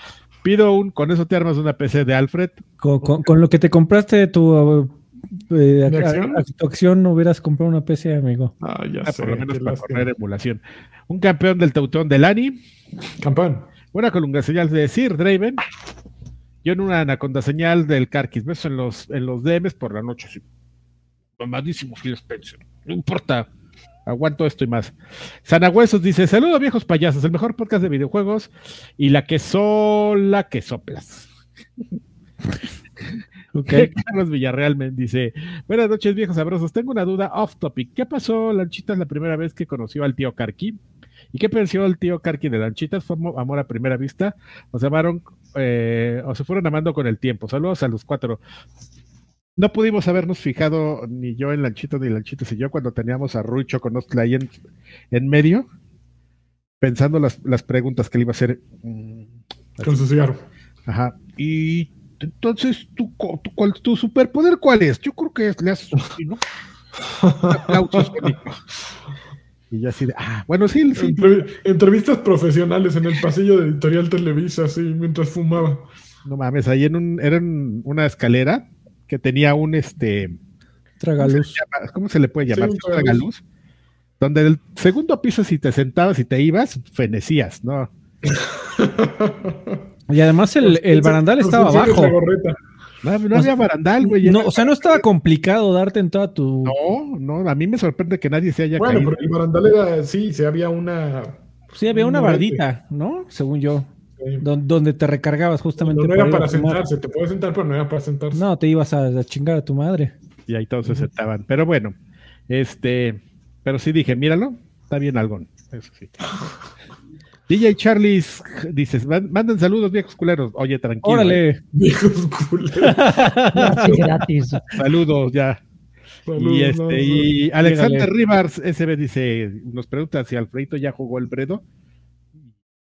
Pido un, con eso te armas una PC de Alfred. Con, lo que te compraste tu, eh, tu acción no hubieras comprado una PC, amigo. Ah, ya ah, Por lo menos para correr emulación. Un campeón del Teutón de Lani. Campeón. Una columna señal de Sir Draven. Yo en una anaconda señal del Carquis, beso en los, en los DMs por la noche, así. Mamadísimo Phil Spencer. No importa. Aguanto esto y más. Sanahuesos dice: Saludos viejos payasos, el mejor podcast de videojuegos y la que sola que soplas. [laughs] Okay. Carlos Villarreal me dice: Buenas noches, viejos sabrosos. Tengo una duda off topic. ¿Qué pasó, Lanchita, la primera vez que conoció al tío Carqui? ¿Y qué pensó el tío Karki de Lanchitas? ¿Fue amor a primera vista? ¿O se amaron eh, o se fueron amando con el tiempo? Saludos a los cuatro. No pudimos habernos fijado ni yo en Lanchitas ni Lanchitas y yo cuando teníamos a Rucho con Ostla ahí en, medio, pensando las, preguntas que le iba a hacer. Mm, con su cigarro. Ajá. Y entonces, ¿tu, tu, tu superpoder cuál es? Yo creo que es, le haces, ¿no? [laughs] Aplausos, y ya así de, ah, bueno, sí, sí. entrevistas profesionales en el pasillo de Editorial Televisa, así, mientras fumaba. No mames, ahí en un, era una escalera que tenía un, este... Tragaluz. ¿Cómo se le puede llamar? tragaluz. Donde el segundo piso, si te sentabas y te ibas, fenecías, ¿no? [laughs] y además el, el barandal estaba abajo. No, había barandal, güey. No, o sea, no estaba complicado darte en toda tu. No, no, a mí me sorprende que nadie se haya bueno, pero el barandal era, sí, sí había una. Sí, había una bardita, ¿no? Según yo. Donde, te recargabas justamente. No, era para sentarse, te puedes sentar, pero no era para sentarse. No, te ibas a, chingar a tu madre. Y ahí todos se sentaban. Pero bueno, este. Pero sí dije, míralo, está bien algo. Eso sí. [laughs] DJ Charlies dices, manden saludos viejos culeros. Oye, tranquilo. Órale. Eh. [laughs] Viejos culeros. gratis. Saludos ya. y este, y Alexander Rivers SB dice, nos pregunta si Alfredito ya jugó el Bredo.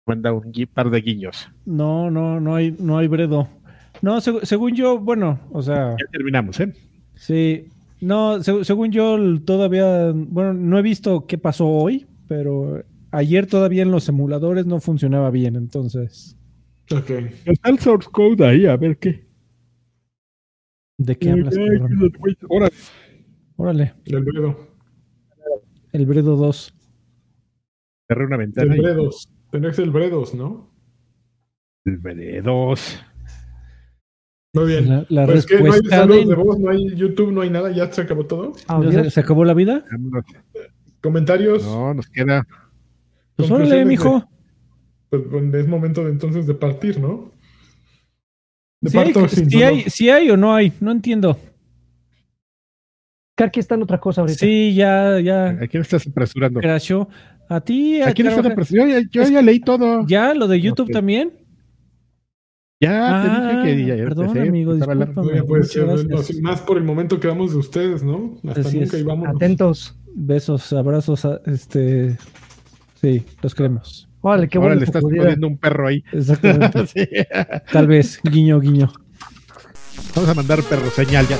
Manda un par de guiños. No, no, no hay, no hay Bredo. No, según yo, bueno, o sea. Ya terminamos, ¿eh? Sí. No, según yo, todavía, bueno, no he visto qué pasó hoy, pero ayer todavía en los emuladores no funcionaba bien, entonces. Ok. Está el source code ahí, a ver qué. ¿De qué hablas? Órale. Órale. El Bredo. El Bredo 2. Cerré una ventana. El Bredos. Tenés el Bredos, ¿no? El Bredos. Muy bien. La, la pues respuesta no hay de... voz, no hay YouTube, no hay nada, ya se acabó todo. Ah, ¿Se, acabó la vida? Comentarios. No, nos queda. Pues órale, mijo. Pues, es momento de entonces de partir, ¿no? De si, hay, si, hay, si hay o no hay, no entiendo. Carqui está en otra cosa ahorita. Sí, ya, ya. ¿A quién estás apresurando? Crashó. A ti. ¿A, quién estás apresurando? Yo, ya, leí todo. ¿Ya? ¿Lo de YouTube también? Ya te Ah, dije que ya, ya perdón, empecé, amigo, discúlpame. Oye, pues, sin más por el momento quedamos de ustedes, ¿no? Hasta Así nunca es. y vámonos. Atentos. Besos, abrazos, a- este, sí, los queremos. Órale, qué Ahora bueno le que estás pudiera. poniendo un perro ahí. Exactamente. [laughs] Sí. Tal vez, guiño, guiño. Vamos a mandar perro señal ya.